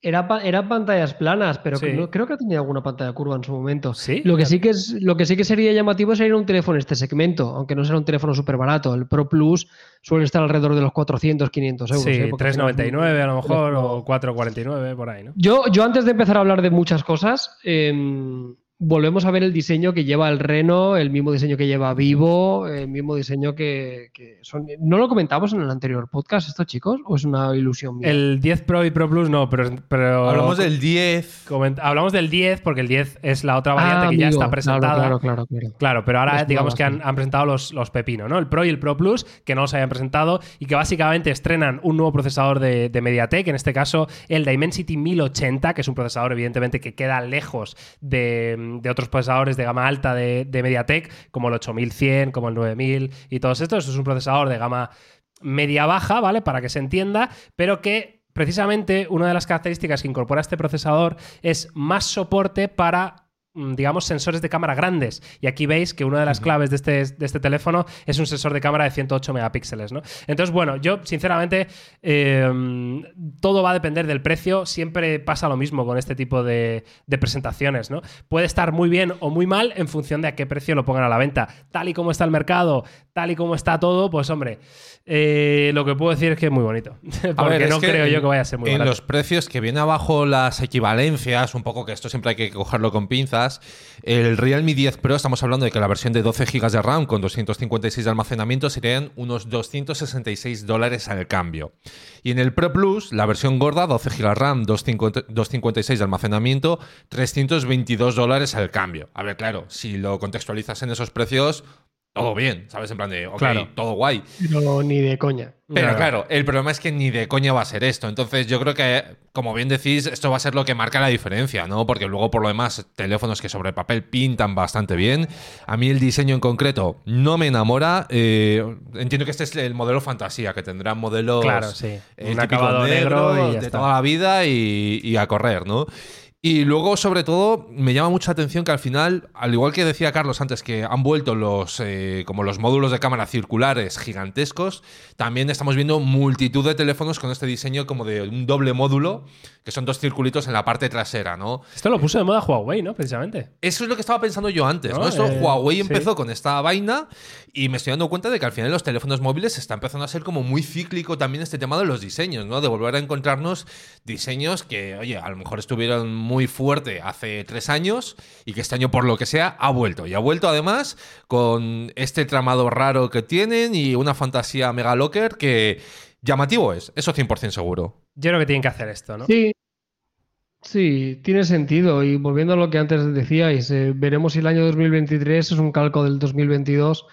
Era eran pantallas planas, pero Sí. que no- creo que tenido alguna pantalla curva en su momento. Sí. Lo que sí que es, lo que sí que sería llamativo sería un teléfono en este segmento, aunque no será un teléfono súper barato. El Pro Plus suele estar alrededor de los 400, 500 euros. Sí, ¿eh? Porque 3,99 a lo mejor, o 4,49 por ahí, ¿no? Yo, yo antes de empezar a hablar de muchas cosas, em, volvemos a ver el diseño que lleva el Reno, el mismo diseño que lleva Vivo, el mismo diseño que, que son. ¿No lo comentamos en el anterior podcast, esto, chicos? ¿O es una ilusión mía? El 10 Pro y Pro Plus no, pero. pero Hablamos del 10. Coment- hablamos del 10 porque el 10 es la otra variante Ah, que ya está presentada. Claro, claro, claro. claro. Claro, pero ahora Es digamos que han presentado los, los pepino, ¿no? El Pro y el Pro Plus, que no los habían presentado y que básicamente estrenan un nuevo procesador de, de MediaTek, en este caso el Dimensity 1080, que es un procesador evidentemente que queda lejos de, de otros procesadores de gama alta de, MediaTek, como el 8100, como el 9000 y todos estos. Esto es un procesador de gama media-baja, ¿vale? Para que se entienda, pero que precisamente una de las características que incorpora este procesador es más soporte para digamos, sensores de cámara grandes. Y aquí veis que una de las claves de este, de este teléfono es un sensor de cámara de 108 megapíxeles, ¿no? Entonces, bueno, yo sinceramente, eh, todo va a depender del precio. Siempre pasa lo mismo con este tipo de, de presentaciones, ¿no? Puede estar muy bien o muy mal en función de a qué precio lo pongan a la venta. Tal y como está el mercado, tal y como está todo, pues hombre, eh, lo que puedo decir es que es muy bonito. Porque ver, no creo yo que vaya a ser muy En barato. los precios que viene abajo las equivalencias, un poco que esto siempre hay que cogerlo con pinzas. El Realme 10 Pro, estamos hablando de que la versión de 12 GB de RAM con 256 de almacenamiento serían unos 266 dólares al cambio. Y en el Pro Plus, la versión gorda, 12 GB RAM, 250 256 de almacenamiento, 322 dólares al cambio. A ver, claro, si lo contextualizas en esos precios, todo bien, ¿sabes? En plan de, ok, Claro. todo guay. Pero ni de coña. Pero Claro. claro, el problema es que ni de coña va a ser esto. Entonces yo creo que, como bien decís, esto va a ser lo que marca la diferencia, ¿no? Porque luego, por lo demás, teléfonos que sobre papel pintan bastante bien. A mí el diseño en concreto no me enamora. Eh, entiendo que este es el modelo fantasía, que tendrán modelos... Claro, sí. el Un acabado negro y ya de está. toda la vida y, y a correr, ¿no? Y luego, sobre todo, me llama mucha atención que al final, al igual que decía Carlos antes, que han vuelto los eh, como los módulos de cámara circulares gigantescos, también estamos viendo multitud de teléfonos con este diseño como de un doble módulo, que son dos circulitos en la parte trasera, ¿no? Esto lo puso de moda Huawei, ¿no? Precisamente. Eso es lo que estaba pensando yo antes, ¿no? ¿No? Esto, Eh, Huawei sí. empezó con esta vaina y me estoy dando cuenta de que al final los teléfonos móviles está empezando a ser como muy cíclico también este tema de los diseños, ¿no? De volver a encontrarnos diseños que, oye, a lo mejor estuvieron muy fuerte hace tres años y que este año, por lo que sea, ha vuelto. Y ha vuelto además con este tramado raro que tienen y una fantasía mega locker que llamativo es, eso 100% seguro. Yo creo que tienen que hacer esto, ¿no? Sí, sí, tiene sentido. Y volviendo a lo que antes decíais, eh, veremos si el año 2023 es un calco del 2022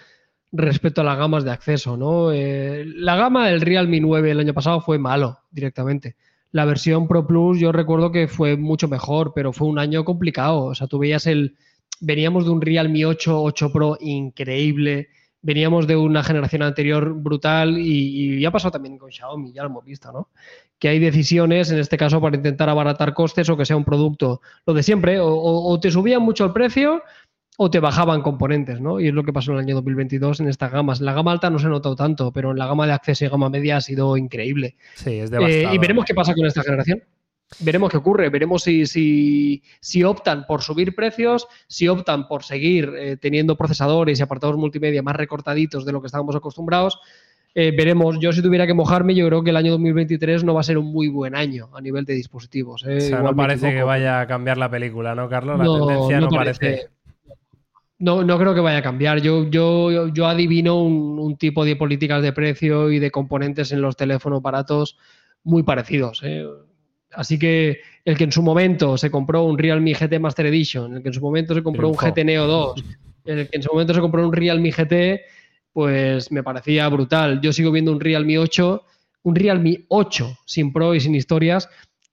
respecto a las gamas de acceso, ¿no? Eh, la gama del Realme 9 el año pasado fue malo directamente. La versión Pro Plus yo recuerdo que fue mucho mejor, pero fue un año complicado. O sea, tú veías el... Veníamos de un Realme 8, 8 Pro increíble, veníamos de una generación anterior brutal y, y ya pasó también con Xiaomi, ya lo hemos visto, ¿no? Que hay decisiones, en este caso, para intentar abaratar costes o que sea un producto, lo de siempre, o- o te subían mucho el precio o te bajaban componentes, ¿no? Y es lo que pasó en el año 2022 en estas gamas. En la gama alta no se ha notado tanto, pero en la gama de acceso y gama media ha sido increíble. Sí, es Eh, devastador. y veremos qué pasa con esta generación. Veremos qué ocurre, veremos si, si, si optan por subir precios, si optan por seguir eh, teniendo procesadores y apartados multimedia más recortaditos de lo que estábamos acostumbrados. Eh, veremos, yo si tuviera que mojarme, yo creo que el año 2023 no va a ser un muy buen año a nivel de dispositivos. eh. O sea, no parece que vaya a cambiar la película, ¿no, Carlos? La No, tendencia no, no parece. parece. No, no creo que vaya a cambiar. Yo, yo, yo adivino un, un tipo de políticas de precio y de componentes en los teléfonos baratos muy parecidos. ¿eh? Así que el que en su momento se compró un Realme GT Master Edition, el que en su momento se compró un GT Neo 2, el que en su momento se compró un Realme GT, pues me parecía brutal. Yo sigo viendo un Realme 8, un Realme 8 sin Pro y sin historias,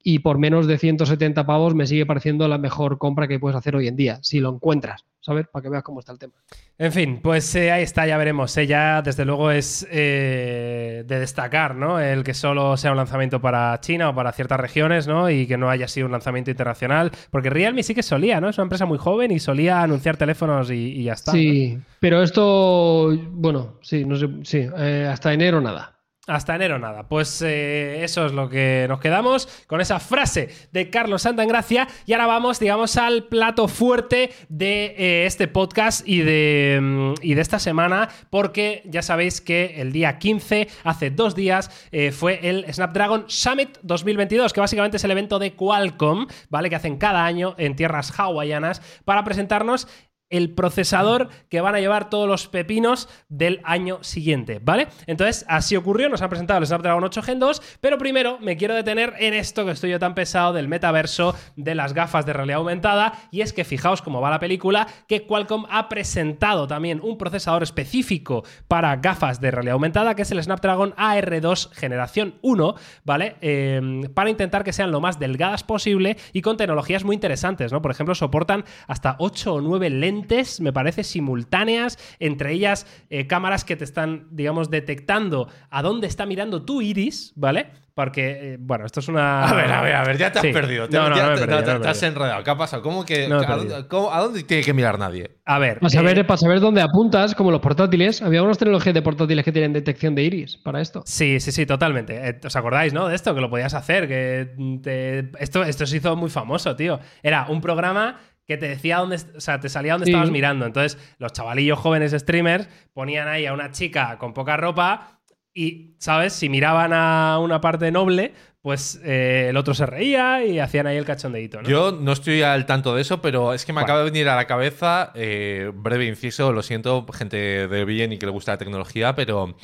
y por menos de 170 pavos me sigue pareciendo la mejor compra que puedes hacer hoy en día, si lo encuentras, ¿sabes? Para que veas cómo está el tema. En fin, pues eh, ahí está, ya veremos. eh, Ya desde luego es eh, de destacar, ¿no? El que solo sea un lanzamiento para China o para ciertas regiones, ¿no? Y que no haya sido un lanzamiento internacional. Porque Realme sí que solía, ¿no? Es una empresa muy joven y solía anunciar teléfonos y, y ya está. ¿no? Sí, pero esto, bueno, sí, no sé, sí, eh, hasta enero nada. Hasta enero nada. Pues eh, eso es lo que nos quedamos con esa frase de Carlos Santangracia. Y ahora vamos, digamos, al plato fuerte de eh, este podcast y de, mm, y de esta semana, porque ya sabéis que el día 15, hace dos días, eh, fue el Snapdragon Summit 2022, que básicamente es el evento de Qualcomm, ¿vale? Que hacen cada año en tierras hawaianas para presentarnos el procesador que van a llevar todos los pepinos del año siguiente, ¿vale? Entonces, así ocurrió, nos han presentado el Snapdragon 8 Gen 2, pero primero me quiero detener en esto que estoy yo tan pesado del metaverso de las gafas de realidad aumentada, y es que fijaos cómo va la película, que Qualcomm ha presentado también un procesador específico para gafas de realidad aumentada, que es el Snapdragon AR2 generación 1, ¿vale? Eh, para intentar que sean lo más delgadas posible y con tecnologías muy interesantes, ¿no? Por ejemplo, soportan hasta 8 o 9 lentes lentes, me parece, simultáneas, entre ellas eh, cámaras que te están, digamos, detectando a dónde está mirando tu iris, ¿vale? Porque, eh, bueno, esto es una. A ver, a ver, a ver, ya te has Sí. perdido. Te, No, no, ya no me he te- perdido, te- no me he te has enredado. ¿Qué ha pasado? ¿Cómo que, No a, dónde, cómo- a dónde tiene que mirar nadie? A ver. Para saber, eh, para saber dónde apuntas, como los portátiles. Había unas tecnologías de portátiles que tienen detección de iris para esto. Sí, sí, sí, totalmente. Eh, ¿Os acordáis, no? De esto, que lo podías hacer. Que te- esto, esto se hizo muy famoso, tío. Era un programa que te decía dónde, o sea, te salía dónde Sí. estabas mirando. Entonces, los chavalillos jóvenes streamers ponían ahí a una chica con poca ropa y, ¿sabes? Si miraban a una parte noble, pues eh, el otro se reía y hacían ahí el cachondeíto, ¿no? Yo no estoy al tanto de eso, pero es que me acaba de venir a la cabeza, eh, breve inciso, lo siento, gente de bien y que le gusta la tecnología, pero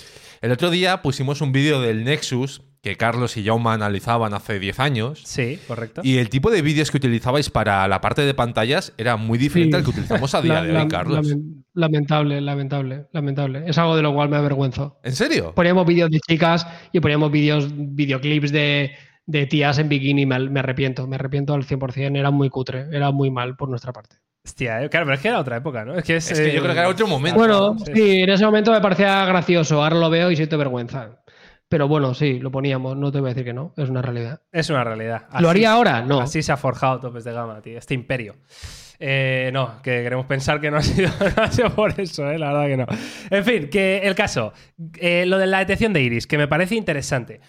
el otro día pusimos un vídeo del Nexus que Carlos y Jaume analizaban hace 10 años. Sí, correcto. Y el tipo de vídeos que utilizabais para la parte de pantallas era muy diferente Sí. al que utilizamos a día La- de hoy, la- Carlos. lamen- Lamentable, lamentable, lamentable. Es algo de lo cual me avergüenzo. ¿En serio? Poníamos vídeos de chicas y poníamos vídeos, videoclips de, de tías en bikini. Me, me arrepiento, me arrepiento al 100%. Era muy cutre, era muy mal por nuestra parte. Hostia, eh, claro, pero es que era otra época, ¿no? Es que, es, Es que eh, yo creo que era otro momento. Bueno, sí. sí, en ese momento me parecía gracioso. Ahora lo veo y siento vergüenza. Pero bueno, sí, lo poníamos. No te voy a decir que no, es una realidad. Es una realidad. ¿Lo haría ahora? No. Así se ha forjado topes de gama, tío. Este imperio. Eh, no, que queremos pensar que no ha, sido, no ha sido por eso, eh, la verdad que no. En fin, que el caso. eh, lo de la detección de iris, que me parece interesante.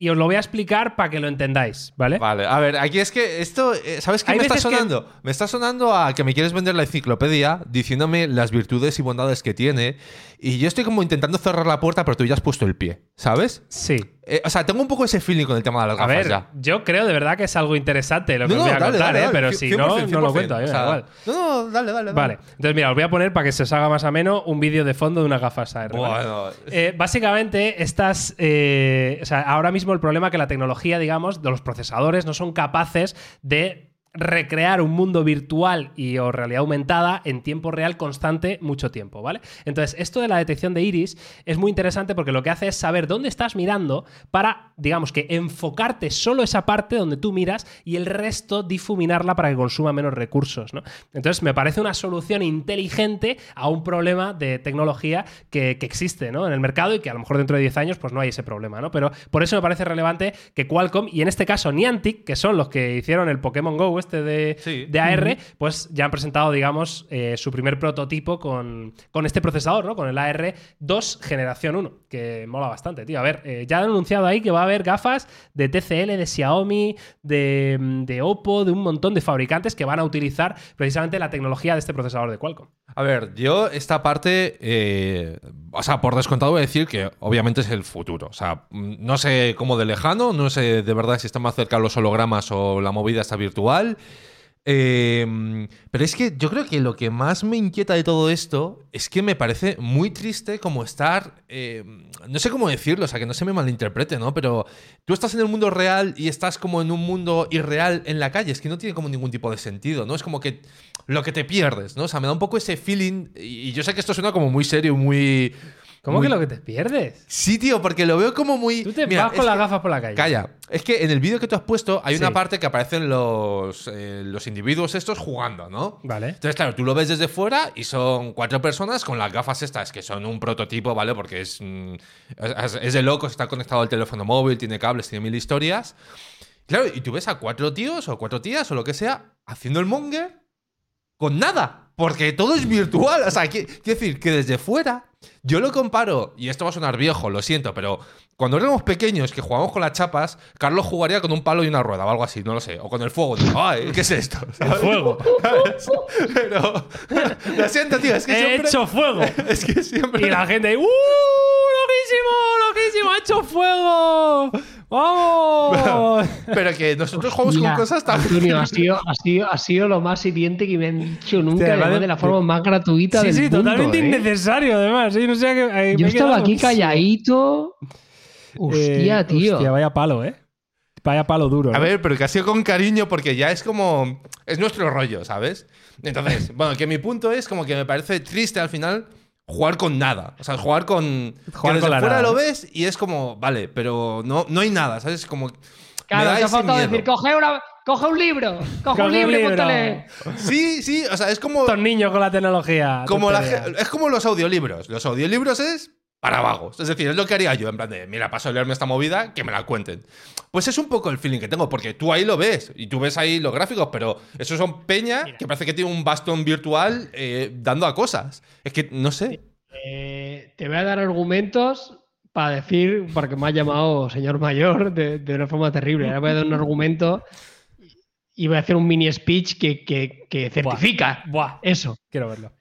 Y os lo voy a explicar para que lo entendáis, ¿vale? Vale, a ver, aquí es que esto, eh, ¿sabes qué Hay me está que- sonando? Me está sonando a que me quieres vender la enciclopedia diciéndome las virtudes y bondades que tiene. Y yo estoy como intentando cerrar la puerta, pero tú ya has puesto el pie, ¿sabes? Sí. Eh, o sea, tengo un poco ese feeling con el tema de las A gafas ver, ya. yo creo de verdad que es algo interesante lo que No, os voy a dale, contar, dale, ¿eh? Pero si 100%, no, no lo 100%, cuento, a o sea, igual. No, no, dale, dale. Vale, entonces mira, os voy a poner para que se os haga más ameno un vídeo de fondo de unas gafas AR. ¿vale? Bueno, Eh, básicamente, estas. eh, o sea, ahora mismo el problema es que la tecnología, digamos, de los procesadores no son capaces de recrear un mundo virtual y o realidad aumentada en tiempo real constante mucho tiempo, ¿vale? Entonces, esto de la detección de iris es muy interesante porque lo que hace es saber dónde estás mirando para, digamos que enfocarte solo esa parte donde tú miras y el resto difuminarla para que consuma menos recursos, ¿no? Entonces, me parece una solución inteligente a un problema de tecnología que, que existe, ¿no? En el mercado y que a lo mejor dentro de 10 años pues no hay ese problema, ¿no? Pero por eso me parece relevante que Qualcomm y en este caso Niantic, que son los que hicieron el Pokémon Go este de, Sí. de AR, pues ya han presentado, digamos, eh, su primer prototipo con, con este procesador, ¿no? Con el AR2 generación 1, que mola bastante, tío. A ver, eh, ya han anunciado ahí que va a haber gafas de TCL, de Xiaomi, de, de Oppo, de un montón de fabricantes que van a utilizar precisamente la tecnología de este procesador de Qualcomm. A ver, yo esta parte, eh, o sea, por descontado voy a decir que obviamente es el futuro. O sea, no sé cómo de lejano, no sé de verdad si está más cerca los hologramas o la movida está virtual. Eh, pero es que yo creo que lo que más me inquieta de todo esto es que me parece muy triste como estar, eh, no sé cómo decirlo, o sea, que no se me malinterprete, ¿no? Pero tú estás en el mundo real y estás como en un mundo irreal en la calle, es que no tiene como ningún tipo de sentido, ¿no? Es como que lo que te pierdes, ¿no? O sea, me da un poco ese feeling, y yo sé que esto suena como muy serio, muy... ¿Cómo muy- que lo que te pierdes? Sí, tío, porque lo veo como muy... Tú te Mira, vas con las que- gafas por la calle. Calla. Es que en el vídeo que tú has puesto hay Sí. una parte que aparecen los, eh, los individuos estos jugando, ¿no? Vale. Entonces, claro, tú lo ves desde fuera y son cuatro personas con las gafas estas, que son un prototipo, ¿vale? Porque es, mm, es, es de locos, está conectado al teléfono móvil, tiene cables, tiene mil historias. Claro, y tú ves a cuatro tíos o cuatro tías o lo que sea haciendo el monger con nada. Porque todo es virtual. O sea, qui- quiero decir que desde fuera, yo lo comparo, y esto va a sonar viejo, lo siento, pero cuando éramos pequeños que jugábamos con las chapas, Carlos jugaría con un palo y una rueda o algo así, no lo sé. O con el fuego. Digo, Ay, ¿qué es esto? El fuego. ¿Sabes? Pero. Lo siento, tío, es que He siempre. hecho fuego. Es que siempre. Y la gente, ¡uh! ¡Loquísimo! ¡Loquísimo! ¡Ha hecho fuego! ¡Vamos! Pero que nosotros jugamos Mira, con cosas tan. Antonio, ha sido, ha, sido, ha sido lo más hiriente que me han dicho nunca, además vale. de la forma más gratuita sí, del sí, mundo. totalmente ¿eh? innecesario, además. Sí, no sé qué- Yo estaba quedado aquí calladito. Hostia, Eh, tío. Hostia, vaya palo, ¿eh? Vaya palo duro. A ¿no? ver, pero que ha sido con cariño porque ya es como. Es nuestro rollo, ¿sabes? Entonces, bueno, que mi punto es como que me parece triste al final jugar con nada. O sea, jugar con. Jugar que con desde la fuera nada, lo ¿no? ves y es como, vale, pero no, no hay nada, ¿sabes? Como. me Claro, da te ha ese faltado miedo. decir, coge una, coge un libro, coge, un libro y libro. póntale. Sí, sí, o sea, es como, Estos niños con la tecnología. como la es como los audiolibros. Los audiolibros es para vagos. Es decir, es lo que haría yo, en plan de, mira, paso a leerme esta movida, que me la cuenten. Pues es un poco el feeling que tengo, porque tú ahí lo ves, y tú ves ahí los gráficos, pero esos son peña que parece que tiene un bastón virtual eh, dando a cosas. Es que, no sé. Eh, te voy a dar argumentos para decir, porque me ha llamado señor mayor de, de una forma terrible. Ahora voy a dar un argumento y voy a hacer un mini speech que, que- que certifica Buah, eso. quiero verlo.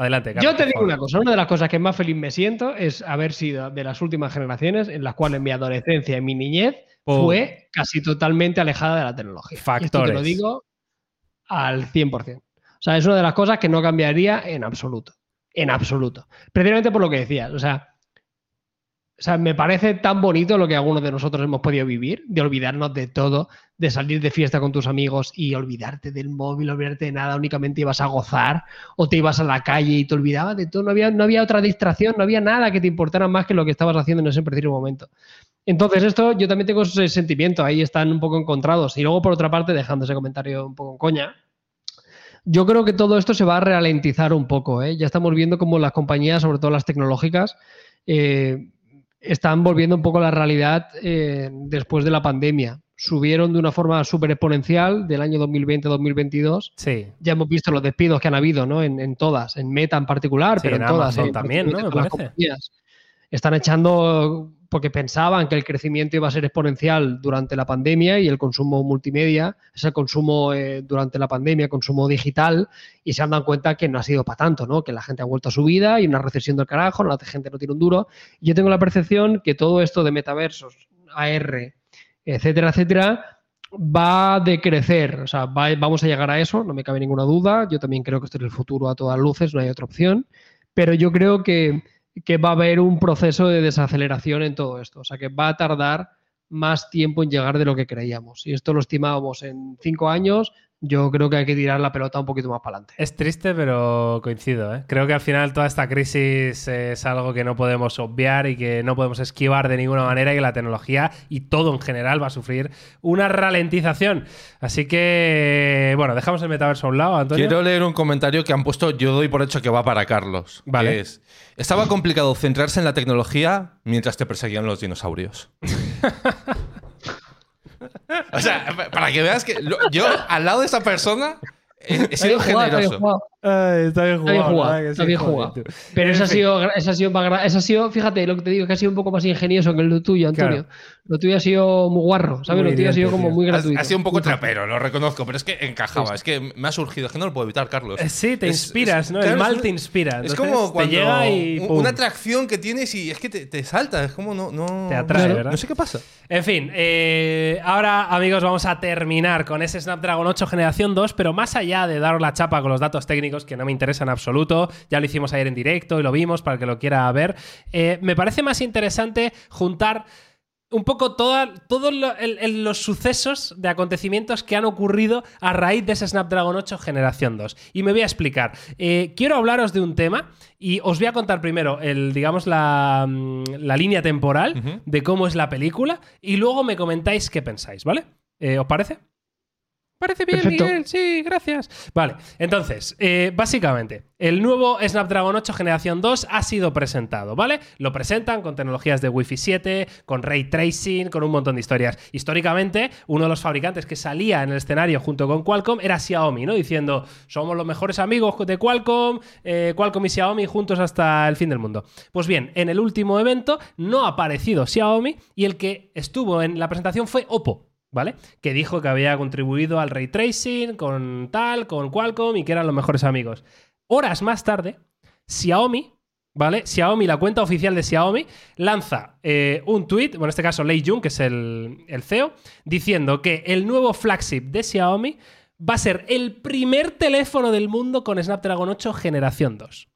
Adelante, Yo Carlos, te por digo una cosa, una de las cosas que más feliz me siento es haber sido de las últimas generaciones en las cuales mi adolescencia y mi niñez Pum. fue casi totalmente alejada de la tecnología. Y esto te Factores. lo digo al 100%. O sea, es una de las cosas que no cambiaría en absoluto. En absoluto. Precisamente por lo que decías. O sea, o sea, me parece tan bonito lo que algunos de nosotros hemos podido vivir, de olvidarnos de todo, de salir de fiesta con tus amigos y olvidarte del móvil, olvidarte de nada, únicamente ibas a gozar o te ibas a la calle y te olvidabas de todo, no había, no había otra distracción, no había nada que te importara más que lo que estabas haciendo en ese preciso momento. Entonces, esto yo también tengo ese sentimiento, ahí están un poco encontrados. Y luego, por otra parte, dejando ese comentario un poco en coña, yo creo que todo esto se va a ralentizar un poco. ¿eh? Ya estamos viendo cómo las compañías, sobre todo las tecnológicas, eh, están volviendo un poco a la realidad eh, después de la pandemia. Subieron de una forma súper exponencial del año 2020-2022. Sí. Ya hemos visto los despidos que han habido, ¿no? En, en todas, en Meta en particular, Sí, pero en, en todas. Amazon ¿eh? también, ¿no? Me las compañías. Están echando porque pensaban que el crecimiento iba a ser exponencial durante la pandemia y el consumo multimedia, ese consumo eh, durante la pandemia, consumo digital, y se han dado cuenta que no ha sido para tanto, ¿no? Que la gente ha vuelto a su vida y una recesión del carajo, la gente no tiene un duro. Yo tengo la percepción que todo esto de metaversos, AR, etcétera, etcétera, va a decrecer. O sea, va- vamos a llegar a eso, no me cabe ninguna duda. Yo también creo que esto es el futuro a todas luces, no hay otra opción. Pero yo creo que, que va a haber un proceso de desaceleración en todo esto. O sea, que va a tardar más tiempo en llegar de lo que creíamos. Si esto lo estimábamos en cinco años, yo creo que hay que tirar la pelota un poquito más para adelante. Es triste, pero coincido. ¿eh? Creo que al final toda esta crisis es algo que no podemos obviar y que no podemos esquivar de ninguna manera y que la tecnología y todo en general va a sufrir una ralentización. Así que, bueno, dejamos el metaverso a un lado, Antonio. Quiero leer un comentario que han puesto, yo doy por hecho que va para Carlos. que Vale. es, estaba complicado centrarse en la tecnología mientras te perseguían los dinosaurios. o sea, para que veas que lo- yo, al lado de esa persona, he, he sido jugado, generoso. jugado. Ay, está bien Está bien jugado, jugado, ¿verdad que está bien jugado. Pero esa ha, sido, esa ha sido más gra- esa ha sido, fíjate, lo que te digo, que ha sido un poco más ingenioso que lo tuyo, Antonio. Lo tuyo ha sido muy guarro, ¿sabes? Muy lo tuyo ha sido como muy gratuito. ha sido un poco trapero, lo reconozco, pero es que encajaba, es que me ha surgido, es que no lo puedo evitar, Carlos. Eh, Sí, te Es- inspiras, es- ¿no? claro, el mal te inspira. Es Entonces, como cuando te llega y una atracción que tienes y es que te, te salta, es como no, no Te atrae, no, ¿verdad? No sé qué pasa. En fin, eh, ahora amigos vamos a terminar con ese Snapdragon 8 generación 2, pero más allá de daros la chapa con los datos técnicos que no me interesan en absoluto, ya lo hicimos ayer en directo y lo vimos para el que lo quiera ver, eh, me parece más interesante juntar un poco todos lo- los sucesos de acontecimientos que han ocurrido a raíz de ese Snapdragon 8 generación 2. Y me voy a explicar. Eh, quiero hablaros de un tema y os voy a contar primero el, digamos, la, mm, la línea temporal de cómo es la película y luego me comentáis qué pensáis, ¿vale? Eh, ¿Os parece? Parece bien, Perfecto. Miguel, sí, gracias. Vale, entonces, eh, básicamente, el nuevo Snapdragon 8 Generación 2 ha sido presentado, ¿vale? Lo presentan con tecnologías de Wi-Fi 7, con ray tracing, con un montón de historias. Históricamente, uno de los fabricantes que salía en el escenario junto con Qualcomm era Xiaomi, ¿no? Diciendo, somos los mejores amigos de Qualcomm, eh, Qualcomm y Xiaomi juntos hasta el fin del mundo. Pues bien, en el último evento no ha aparecido Xiaomi y el que estuvo en la presentación fue Oppo. ¿Vale? Que dijo que había contribuido al ray tracing con tal, con Qualcomm y que eran los mejores amigos. Horas más tarde, Xiaomi, ¿vale? Xiaomi, la cuenta oficial de Xiaomi, lanza eh, un tweet, bueno, en este caso Lei Jun, que es el, el CEO, diciendo que el nuevo flagship de Xiaomi va a ser el primer teléfono del mundo con Snapdragon 8 generación 2.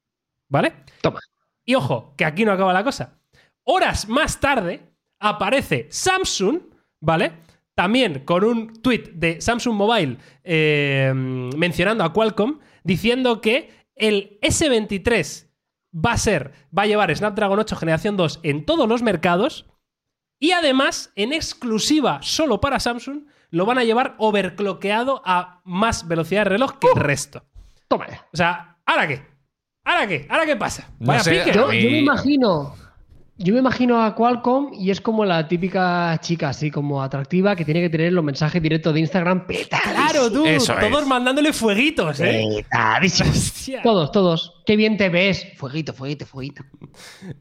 ¿Vale? Toma. Y ojo, que aquí no acaba la cosa. Horas más tarde aparece Samsung, ¿vale? También con un tweet de Samsung Mobile eh, mencionando a Qualcomm, diciendo que el S23 va a ser, va a llevar Snapdragon 8 generación 2 en todos los mercados Y además, en exclusiva solo para Samsung, lo van a llevar overclockeado a más velocidad de reloj que el resto. Toma. ya. O sea, ¿ahora qué? ¿Ahora qué? ¿Ahora qué pasa? No Vaya sé, pique. Yo, A mí- yo me imagino. Yo me imagino a Qualcomm y es como la típica chica así como atractiva que tiene que tener los mensajes directos de Instagram. Claro, tú. Eso todos es. mandándole fueguitos, ¿eh? Petadísimos. Hostia. Todos, todos. Qué bien te ves. Fueguito, fueguito, fueguito.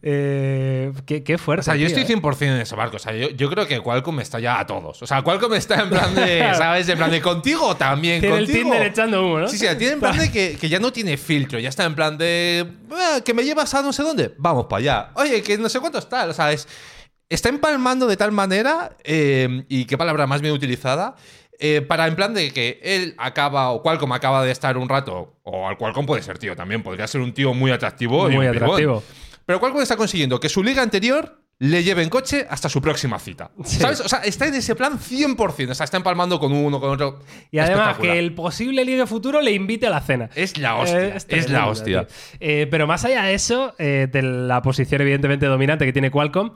Eh, qué, qué fuerte. O sea, yo tío, estoy ¿eh? 100% en ese barco. O sea, yo, yo creo que Qualcomm está ya a todos. O sea, Qualcomm está en plan de, ¿sabes? En plan de contigo también, Tiene el contigo. Tinder echando humo, ¿no? Sí, sí, tiene en plan de que, que ya no tiene filtro, ya está en plan de. "Ah, que me llevas a no sé dónde. Vamos para allá. Oye, que no sé cuánto está. O sea, es- está empalmando de tal manera, eh, y qué palabra más bien utilizada, eh, para en plan de que él acaba, o Qualcomm acaba de estar un rato, o al Qualcomm puede ser tío también, podría ser un tío muy atractivo. Muy atractivo. Pero Qualcomm está consiguiendo que su liga anterior le lleve en coche hasta su próxima cita. Sí. ¿Sabes? O sea, está en ese plan 100%. O sea, está empalmando con uno, con otro. Y además que el posible ligue futuro le invite a la cena. Es la hostia. Eh, es la hostia. Eh, pero más allá de eso, eh, de la posición evidentemente dominante que tiene Qualcomm,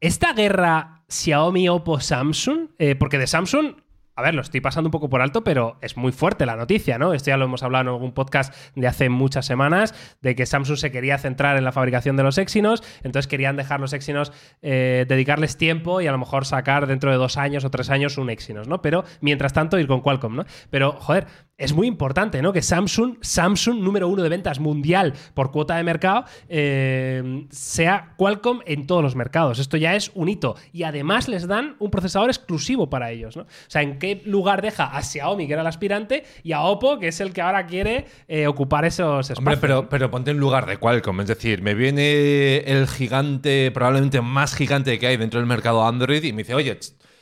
esta guerra Xiaomi-Oppo-Samsung, eh, porque de Samsung, a ver, lo estoy pasando un poco por alto, pero es muy fuerte la noticia, ¿no? Esto ya lo hemos hablado en algún podcast de hace muchas semanas, de que Samsung se quería centrar en la fabricación de los Exynos, entonces querían dejar los Exynos, eh, dedicarles tiempo y a lo mejor sacar dentro de dos años o tres años un Exynos, ¿no? Pero mientras tanto ir con Qualcomm, ¿no? Pero, joder, es muy importante, ¿no? Que Samsung, Samsung, número uno de ventas mundial por cuota de mercado, eh, sea Qualcomm en todos los mercados. Esto ya es un hito. Y además les dan un procesador exclusivo para ellos, ¿no? O sea, ¿en qué lugar deja a Xiaomi, que era el aspirante, y a Oppo, que es el que ahora quiere eh, ocupar esos espacios? Hombre, pero, pero ponte en lugar de Qualcomm. Es decir, me viene el gigante, probablemente más gigante que hay dentro del mercado Android, y me dice, oye,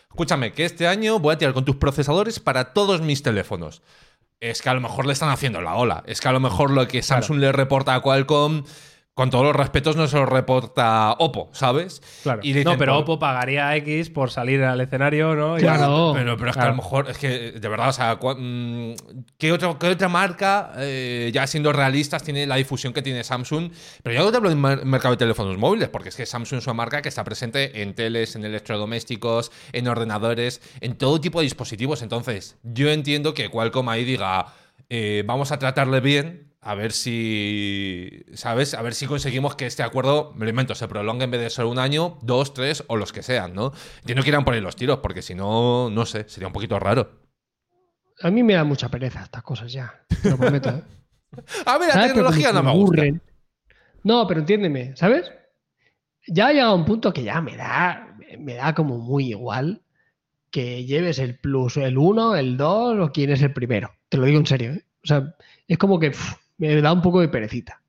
escúchame, que este año voy a tirar con tus procesadores para todos mis teléfonos. Es que a lo mejor le están haciendo la ola. Es que a lo mejor lo que Samsung le reporta a Qualcomm, con todos los respetos, no se lo reporta Oppo, ¿sabes? Claro. Y no, pero "Pues, Oppo pagaría X por salir al escenario, ¿no? Y- Claro. Pero, pero es que Claro. a lo mejor, es que de verdad, o sea, mm, ¿qué, otro- qué otra marca, eh, ya siendo realistas, tiene la difusión que tiene Samsung? Pero yo no te hablo del mer- mercado de teléfonos móviles, porque es que Samsung es una marca que está presente en teles, en electrodomésticos, en ordenadores, en todo tipo de dispositivos. Entonces, yo entiendo que Qualcomm ahí diga, eh, vamos a tratarle bien. A ver si, ¿sabes? A ver si conseguimos que este acuerdo, me lo invento, se prolongue en vez de ser un año, dos, tres o los que sean, ¿no? Que irán por ahí los tiros, porque si no, no sé, sería un poquito raro. A mí me da mucha pereza estas cosas ya. Te lo prometo. ¿eh? A ver, la tecnología no me gusta. No, pero entiéndeme, ¿sabes? Ya ha llegado un punto que ya me da, me da como muy igual que lleves el plus, el 1, el 2 o quién es el primero. Te lo digo en serio. ¿eh? O sea, es como que pff, me da un poco de perecita.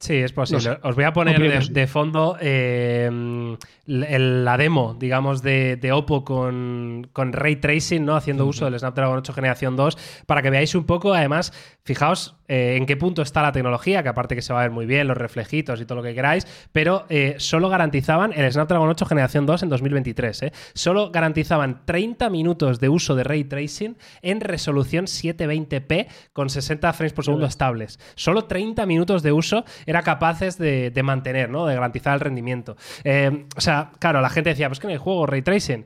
Sí, es posible. No sé. Os voy a poner de, fondo eh, la demo, digamos, de, de Oppo con, con Ray Tracing, ¿no? Haciendo uso del Snapdragon 8 Generación 2, para que veáis un poco, además, fijaos eh, en qué punto está la tecnología, que aparte que se va a ver muy bien, los reflejitos y todo lo que queráis, pero eh, solo garantizaban el Snapdragon 8 Generación 2 en 2023, ¿eh? Solo garantizaban 30 minutos de uso de Ray Tracing en resolución 720p con 60 frames por segundo estables. Solo 30 minutos de uso era capaces de, de mantener, ¿no? De garantizar el rendimiento. Eh, o sea, claro, la gente decía, pues que no hay juego Ray Tracing.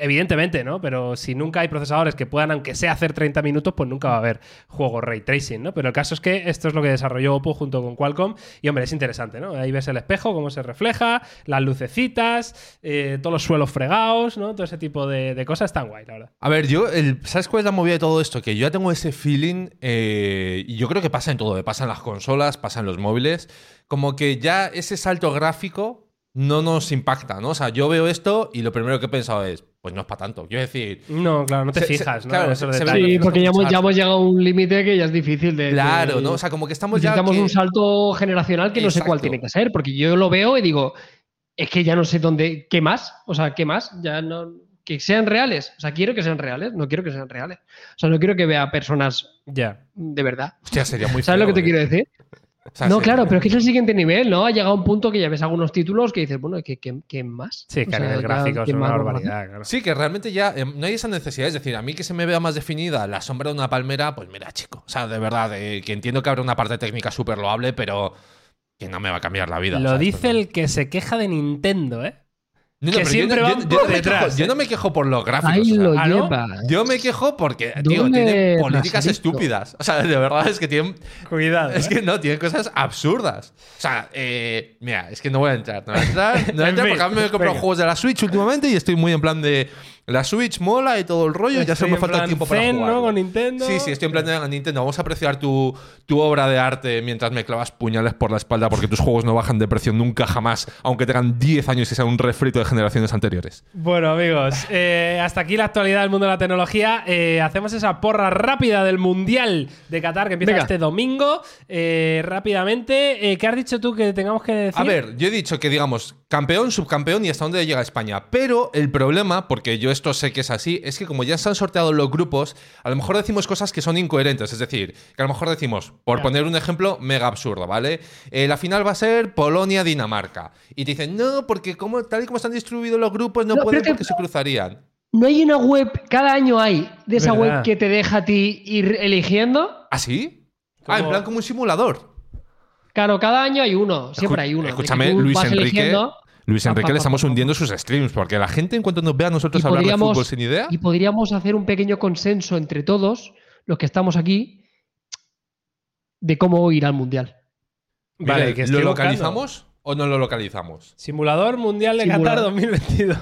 Evidentemente, ¿no? Pero si nunca hay procesadores que puedan, aunque sea hacer 30 minutos, pues nunca va a haber juego ray tracing, ¿no? Pero el caso es que esto es lo que desarrolló Oppo junto con Qualcomm. Y hombre, es interesante, ¿no? Ahí ves el espejo, cómo se refleja, las lucecitas, eh, todos los suelos fregados, ¿no? Todo ese tipo de, cosas están guay, la verdad. A ver, yo, el- ¿sabes cuál es la movida de todo esto? Que yo ya tengo ese feeling, eh, y yo creo que pasa en todo, eh, pasa en las consolas, pasa en los móviles, como que ya ese salto gráfico no nos impacta, ¿no? O sea, yo veo esto y lo primero que he pensado es, pues no es para tanto. Quiero decir, No, claro, no te Se- se- fijas, ¿no? claro, En esos se. Sí, que porque ya hemos, ya hemos llegado a un límite que ya es difícil de. claro, de- ¿no? O sea, como que estamos ya... Necesitamos que- un salto generacional que no sé cuál tiene que ser, porque yo lo veo y digo, es que ya no sé dónde, ¿qué más? O sea, ¿qué más? Ya no, que sean reales. O sea, quiero que sean reales, no quiero que sean reales. O sea, no quiero que vea personas Ya. de verdad. Hostia, sería muy ¿Sabes lo que te eh. quiero decir? O sea, no, claro, pero es que es el siguiente nivel, ¿no? Ha llegado un punto que ya ves algunos títulos que dices, bueno, ¿qué, qué, qué más? Sí, O que a sea, nivel gráfico ¿qué es una a barbaridad, claro. Sí, que realmente ya eh, no hay esa necesidad. Es decir, a mí que se me vea más definida la sombra de una palmera, pues mira, chico. O sea, de verdad, eh, que entiendo que habrá una parte técnica súper loable, pero que no me va a cambiar la vida. Lo dice no. el que se queja de Nintendo, ¿eh? No, que siempre yo, van por no me detrás. quejo, yo no me quejo por los gráficos. Ahí o sea, lo ¿ah, no? Yo me quejo porque, tío, ¿Dónde tiene políticas estúpidas. O sea, de verdad es que tienen. Cuidado. Es ¿eh? que no, tienen cosas absurdas. O sea, eh, mira, es que no voy a entrar. No voy a entrar, no voy a En entrar porque a mí me he comprado juegos de la Switch últimamente y estoy muy en plan de. La Switch mola y todo el rollo, ya solo me falta plan tiempo para zen, jugar. ¿no? Con Nintendo. Sí, sí, estoy en plan de Nintendo. Vamos a apreciar tu, tu obra de arte mientras me clavas puñales por la espalda porque tus juegos no bajan de precio nunca jamás, aunque tengan 10 años y sean un refrito de generaciones anteriores. Bueno, amigos, eh, hasta aquí la actualidad del mundo de la tecnología. Eh, hacemos esa porra rápida del Mundial de Qatar que empieza Venga. este domingo. Eh, rápidamente, ¿qué has dicho tú que tengamos que decir? A ver, yo he dicho que digamos campeón, subcampeón y hasta dónde llega España. Pero el problema, porque yo esto sé que es así, es que como ya se han sorteado los grupos, a lo mejor decimos cosas que son incoherentes. Es decir, que a lo mejor decimos, por poner un ejemplo mega absurdo, ¿vale? Eh, la final va a ser Polonia-Dinamarca. Y te dicen, no, porque como, tal y como están distribuidos los grupos, no, No, pueden pero que- porque se cruzarían. No hay una web, cada año hay de esa ¿Verdad? web que te deja a ti ir eligiendo. ¿Ah, sí? Ah, en plan como un simulador. Claro, cada año hay uno, siempre hay uno. Escúchame, Luis Enrique. eligiendo Luis Enrique le estamos hundiendo sus streams, porque la gente en cuanto nos vea a nosotros y hablar de fútbol sin idea. y podríamos hacer un pequeño consenso entre todos los que estamos aquí de cómo ir al mundial. Vale, que ¿Lo localizamos o no lo localizamos? Simulador Mundial de Simulador. Qatar 2022.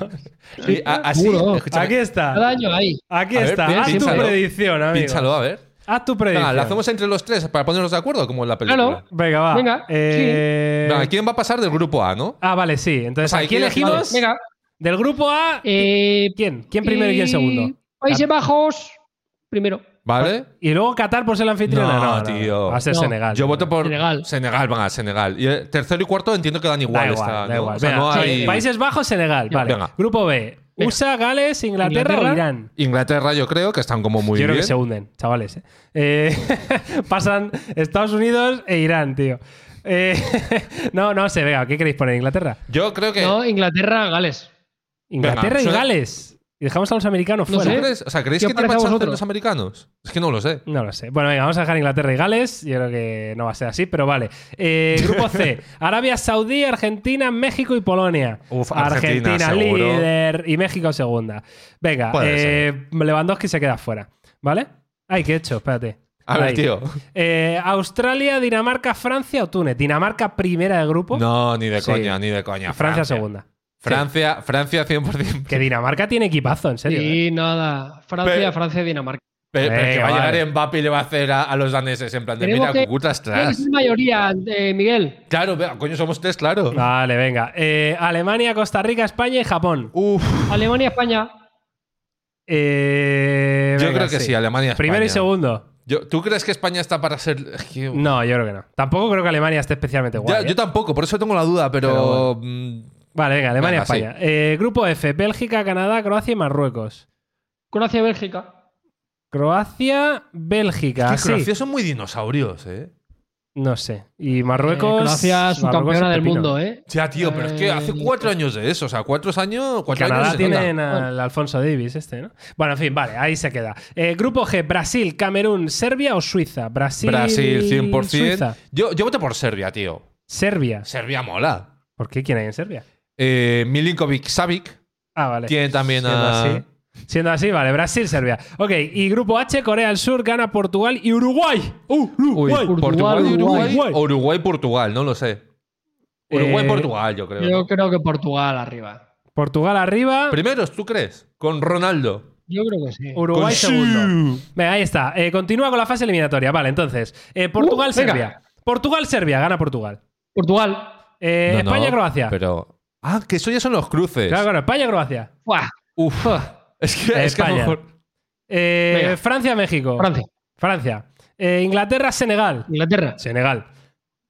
Sí, a- así, Aquí está. Cada año hay. Aquí A ver, está. pi- Haz tu predicción, amigo. Pínchalo, a ver. Haz tu predicción. Venga, ¿lo hacemos entre los tres para ponernos de acuerdo como en la película? Claro. Venga, va. Venga, Eh, Venga, ¿quién va a pasar del grupo A, no? Ah, vale, sí. Entonces, O sea, hay aquí elegimos Venga. del grupo A. Eh, ¿Quién? ¿Quién primero y quién segundo? Países Bajos, primero. ¿Vale? Y luego Qatar por ser la anfitriona. No, No, no, tío. Va a ser No. Senegal. Yo voto por Senegal. Senegal, venga, Senegal. Y el tercero y cuarto entiendo que dan Da igual. igual, esta, da ¿no? igual. O sea, Venga, no hay- Países Bajos, Senegal. Vale. Venga. Grupo B. Venga. USA, Gales, Inglaterra, Inglaterra. o Irán. Inglaterra yo creo que están como muy Yo creo bien. que se hunden, chavales. ¿eh? Eh, pasan Estados Unidos e Irán, tío. Eh, no, no sé, venga, ¿qué queréis poner? ¿Inglaterra? Yo creo que... No, Inglaterra, Gales. Inglaterra Venga, y suena- Gales. Y dejamos a los americanos No ¿Tú fuera. sé. O sea, ¿creéis ¿Qué que a más chance los americanos? Es que no lo sé. No lo sé. Bueno, venga, vamos a dejar Inglaterra y Gales. Yo creo que no va a ser así, pero vale. Eh, grupo C. Arabia Saudí, Argentina, México y Polonia. Uf, Argentina, líder y México segunda. Venga, eh, Lewandowski se queda fuera. ¿Vale? Ay, ¿qué he hecho? Espérate. A ver, Ahí. tío. Eh, Australia, Dinamarca, Francia o Túnez. Dinamarca primera de grupo. No, ni de Sí. coña, ni de coña. Francia, segunda. Francia, Francia 100%. Que Dinamarca tiene equipazo, en serio. ¿eh? Y nada. Francia, Pero- Francia, Dinamarca. Pero, pero que va a llegar Mbappé y le va a hacer a, a los daneses en plan de Tenemos mira, que tras. ser mayoría, eh, Miguel. Claro, coño, somos tres, claro. Vale, venga. Eh, Alemania, Costa Rica, España y Japón. Uf. Alemania, España. Eh, Yo venga, creo que sí, Alemania. Primero y España. segundo. Yo- ¿Tú crees que España está para ser.? es No, yo creo que no. Tampoco creo que Alemania esté especialmente Ya, guay. ¿eh? Yo tampoco, por eso tengo la duda, pero. Pero mm, Vale, venga, Alemania, Venga, sí. España. Eh, grupo F, Bélgica, Canadá, Croacia y Marruecos. Croacia, Bélgica. Croacia, Bélgica. es que sí. Croacia son muy dinosaurios, ¿eh? No sé. Y Marruecos. Eh, Croacia subcampeona del mundo, ¿eh? Ya, tío, pero es que hace Eh, cuatro años de eso. O sea, cuatro años. Cuatro Canadá años tienen al Alfonso Davis, este, ¿no? Bueno, en fin, vale, ahí se queda. Eh, grupo G, Brasil, Camerún, Serbia o Suiza. Brasil. Brasil 100%. Suiza. Yo, yo voto por Serbia, tío. Serbia. Serbia mola. ¿Por qué? ¿Quién hay en Serbia? Eh, Milinkovic Savic Ah, vale. tiene también Siendo a. así. Siendo así, vale, Brasil, Serbia. Ok, y grupo H, Corea del Sur, gana Portugal y Uruguay. Uh, Uy, Uruguay. Portugal, Uruguay. Uruguay. Uruguay, Portugal, no lo sé. Uruguay, Eh, Portugal, yo creo. Yo creo que Portugal arriba. Portugal arriba, Primeros, ¿tú crees? Con Ronaldo. Yo creo que sí. Uruguay Con segundo. Venga, ahí está. Eh, continúa con la fase eliminatoria. Vale, entonces, eh, Portugal, Uh, venga. Serbia. Portugal, Serbia, gana Portugal. Portugal. Eh, No, no, España, Croacia. Pero. Ah, que eso ya son los cruces. Claro, claro, España, Croacia. Buah. Uf. Es que, es que a lo mejor. Eh, Venga. Francia, México. Francia. Francia. Eh, Inglaterra, Senegal. Inglaterra. Senegal.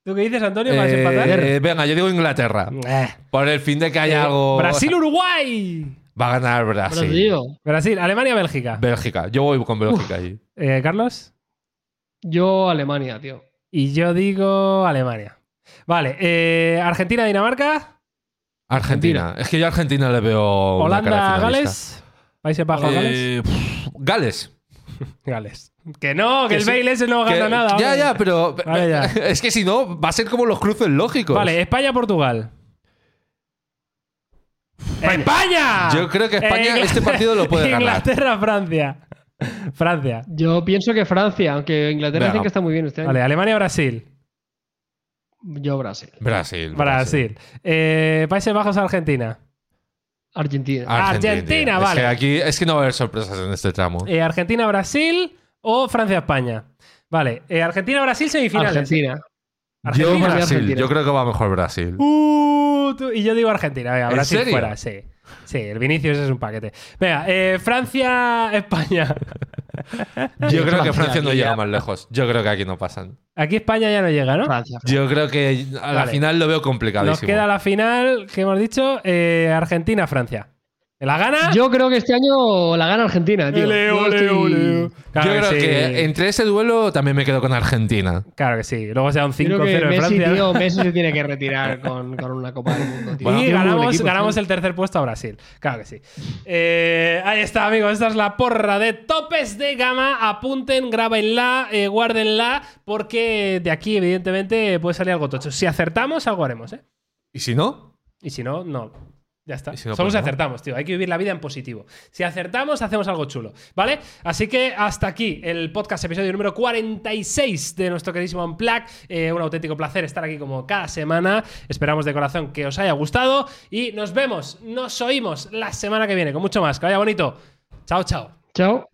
¿Tú qué dices, Antonio? ¿Vas a Eh, empatar? venga, yo digo Inglaterra. Eh. Por el fin de que haya algo. Brasil, Uruguay. Va a ganar Brasil. Brasil. Brasil, Alemania, Bélgica. Bélgica. Yo voy con Bélgica ahí. Eh, Carlos. Yo, Alemania, tío. Y yo digo Alemania. Vale, eh, Argentina. Es que yo a Argentina le veo. una Holanda, cara. Gales. Países Bajos, Gales. Eh, Gales. Gales. Que no, que, Que el sí. Bale ese no Que- gana nada. Ya, ya, pero. Vale, ya. Es que si no, va a ser como los cruces lógicos. Vale, España, Portugal. ¡España! Yo creo que España este partido lo puede ganar. Inglaterra, Francia. Francia. Yo pienso que Francia, aunque Inglaterra Venga. dicen que está muy bien este año. Vale, Alemania, Brasil. Yo Brasil. Brasil. Brasil. Eh, Países Bajos, Argentina. Argentina. Argentina, Es vale. que aquí es que no va a haber sorpresas en este tramo. Eh, Argentina, Brasil o Francia, España. Vale, eh, Argentina, Brasil, semifinales. Argentina. Yo Argentina. Brasil. Argentina. Yo creo que va mejor Brasil. Uh, tú- y yo digo Argentina, venga, ¿En Brasil serio? fuera, sí. Sí, el Vinicius es un paquete. Venga, eh, Francia, España. Yo creo que Francia, no llega más lejos. Yo creo que aquí no pasan. Aquí España ya no llega, ¿no? Francia. Yo creo que a la Vale. final lo veo Nos complicadísimo. queda la final que hemos dicho, eh, Argentina-Francia. ¿La gana? Yo creo que este año la gana Argentina, tío. Ole, Yo ole, estoy- ole. Claro Yo creo sí. que entre ese duelo también me quedo con Argentina. Claro que sí. Luego sea un 5-0 Creo que de Messi, Francia. tío, Messi se tiene que retirar con, con una Copa del Mundo, tío. y ganamos, equipo, ganamos el tercer puesto a Brasil. Claro que sí. Eh, ahí está, amigos. Esta es la porra de topes de gama. Apunten, grábenla, eh, guárdenla, porque de aquí, evidentemente, puede salir algo tocho. Si acertamos, algo haremos, ¿eh? ¿Y si no? Y si no, no. Ya está. Si no, Solo pues si no. acertamos, tío. Hay que vivir la vida en positivo. Si acertamos, hacemos algo chulo. ¿Vale? Así que hasta aquí el podcast, episodio número 46 de nuestro queridísimo Unplug. Eh, un auténtico placer estar aquí como cada semana. Esperamos de corazón que os haya gustado. Y nos vemos, nos oímos la semana que viene con mucho más. Que vaya bonito. Chao, chao. Chao.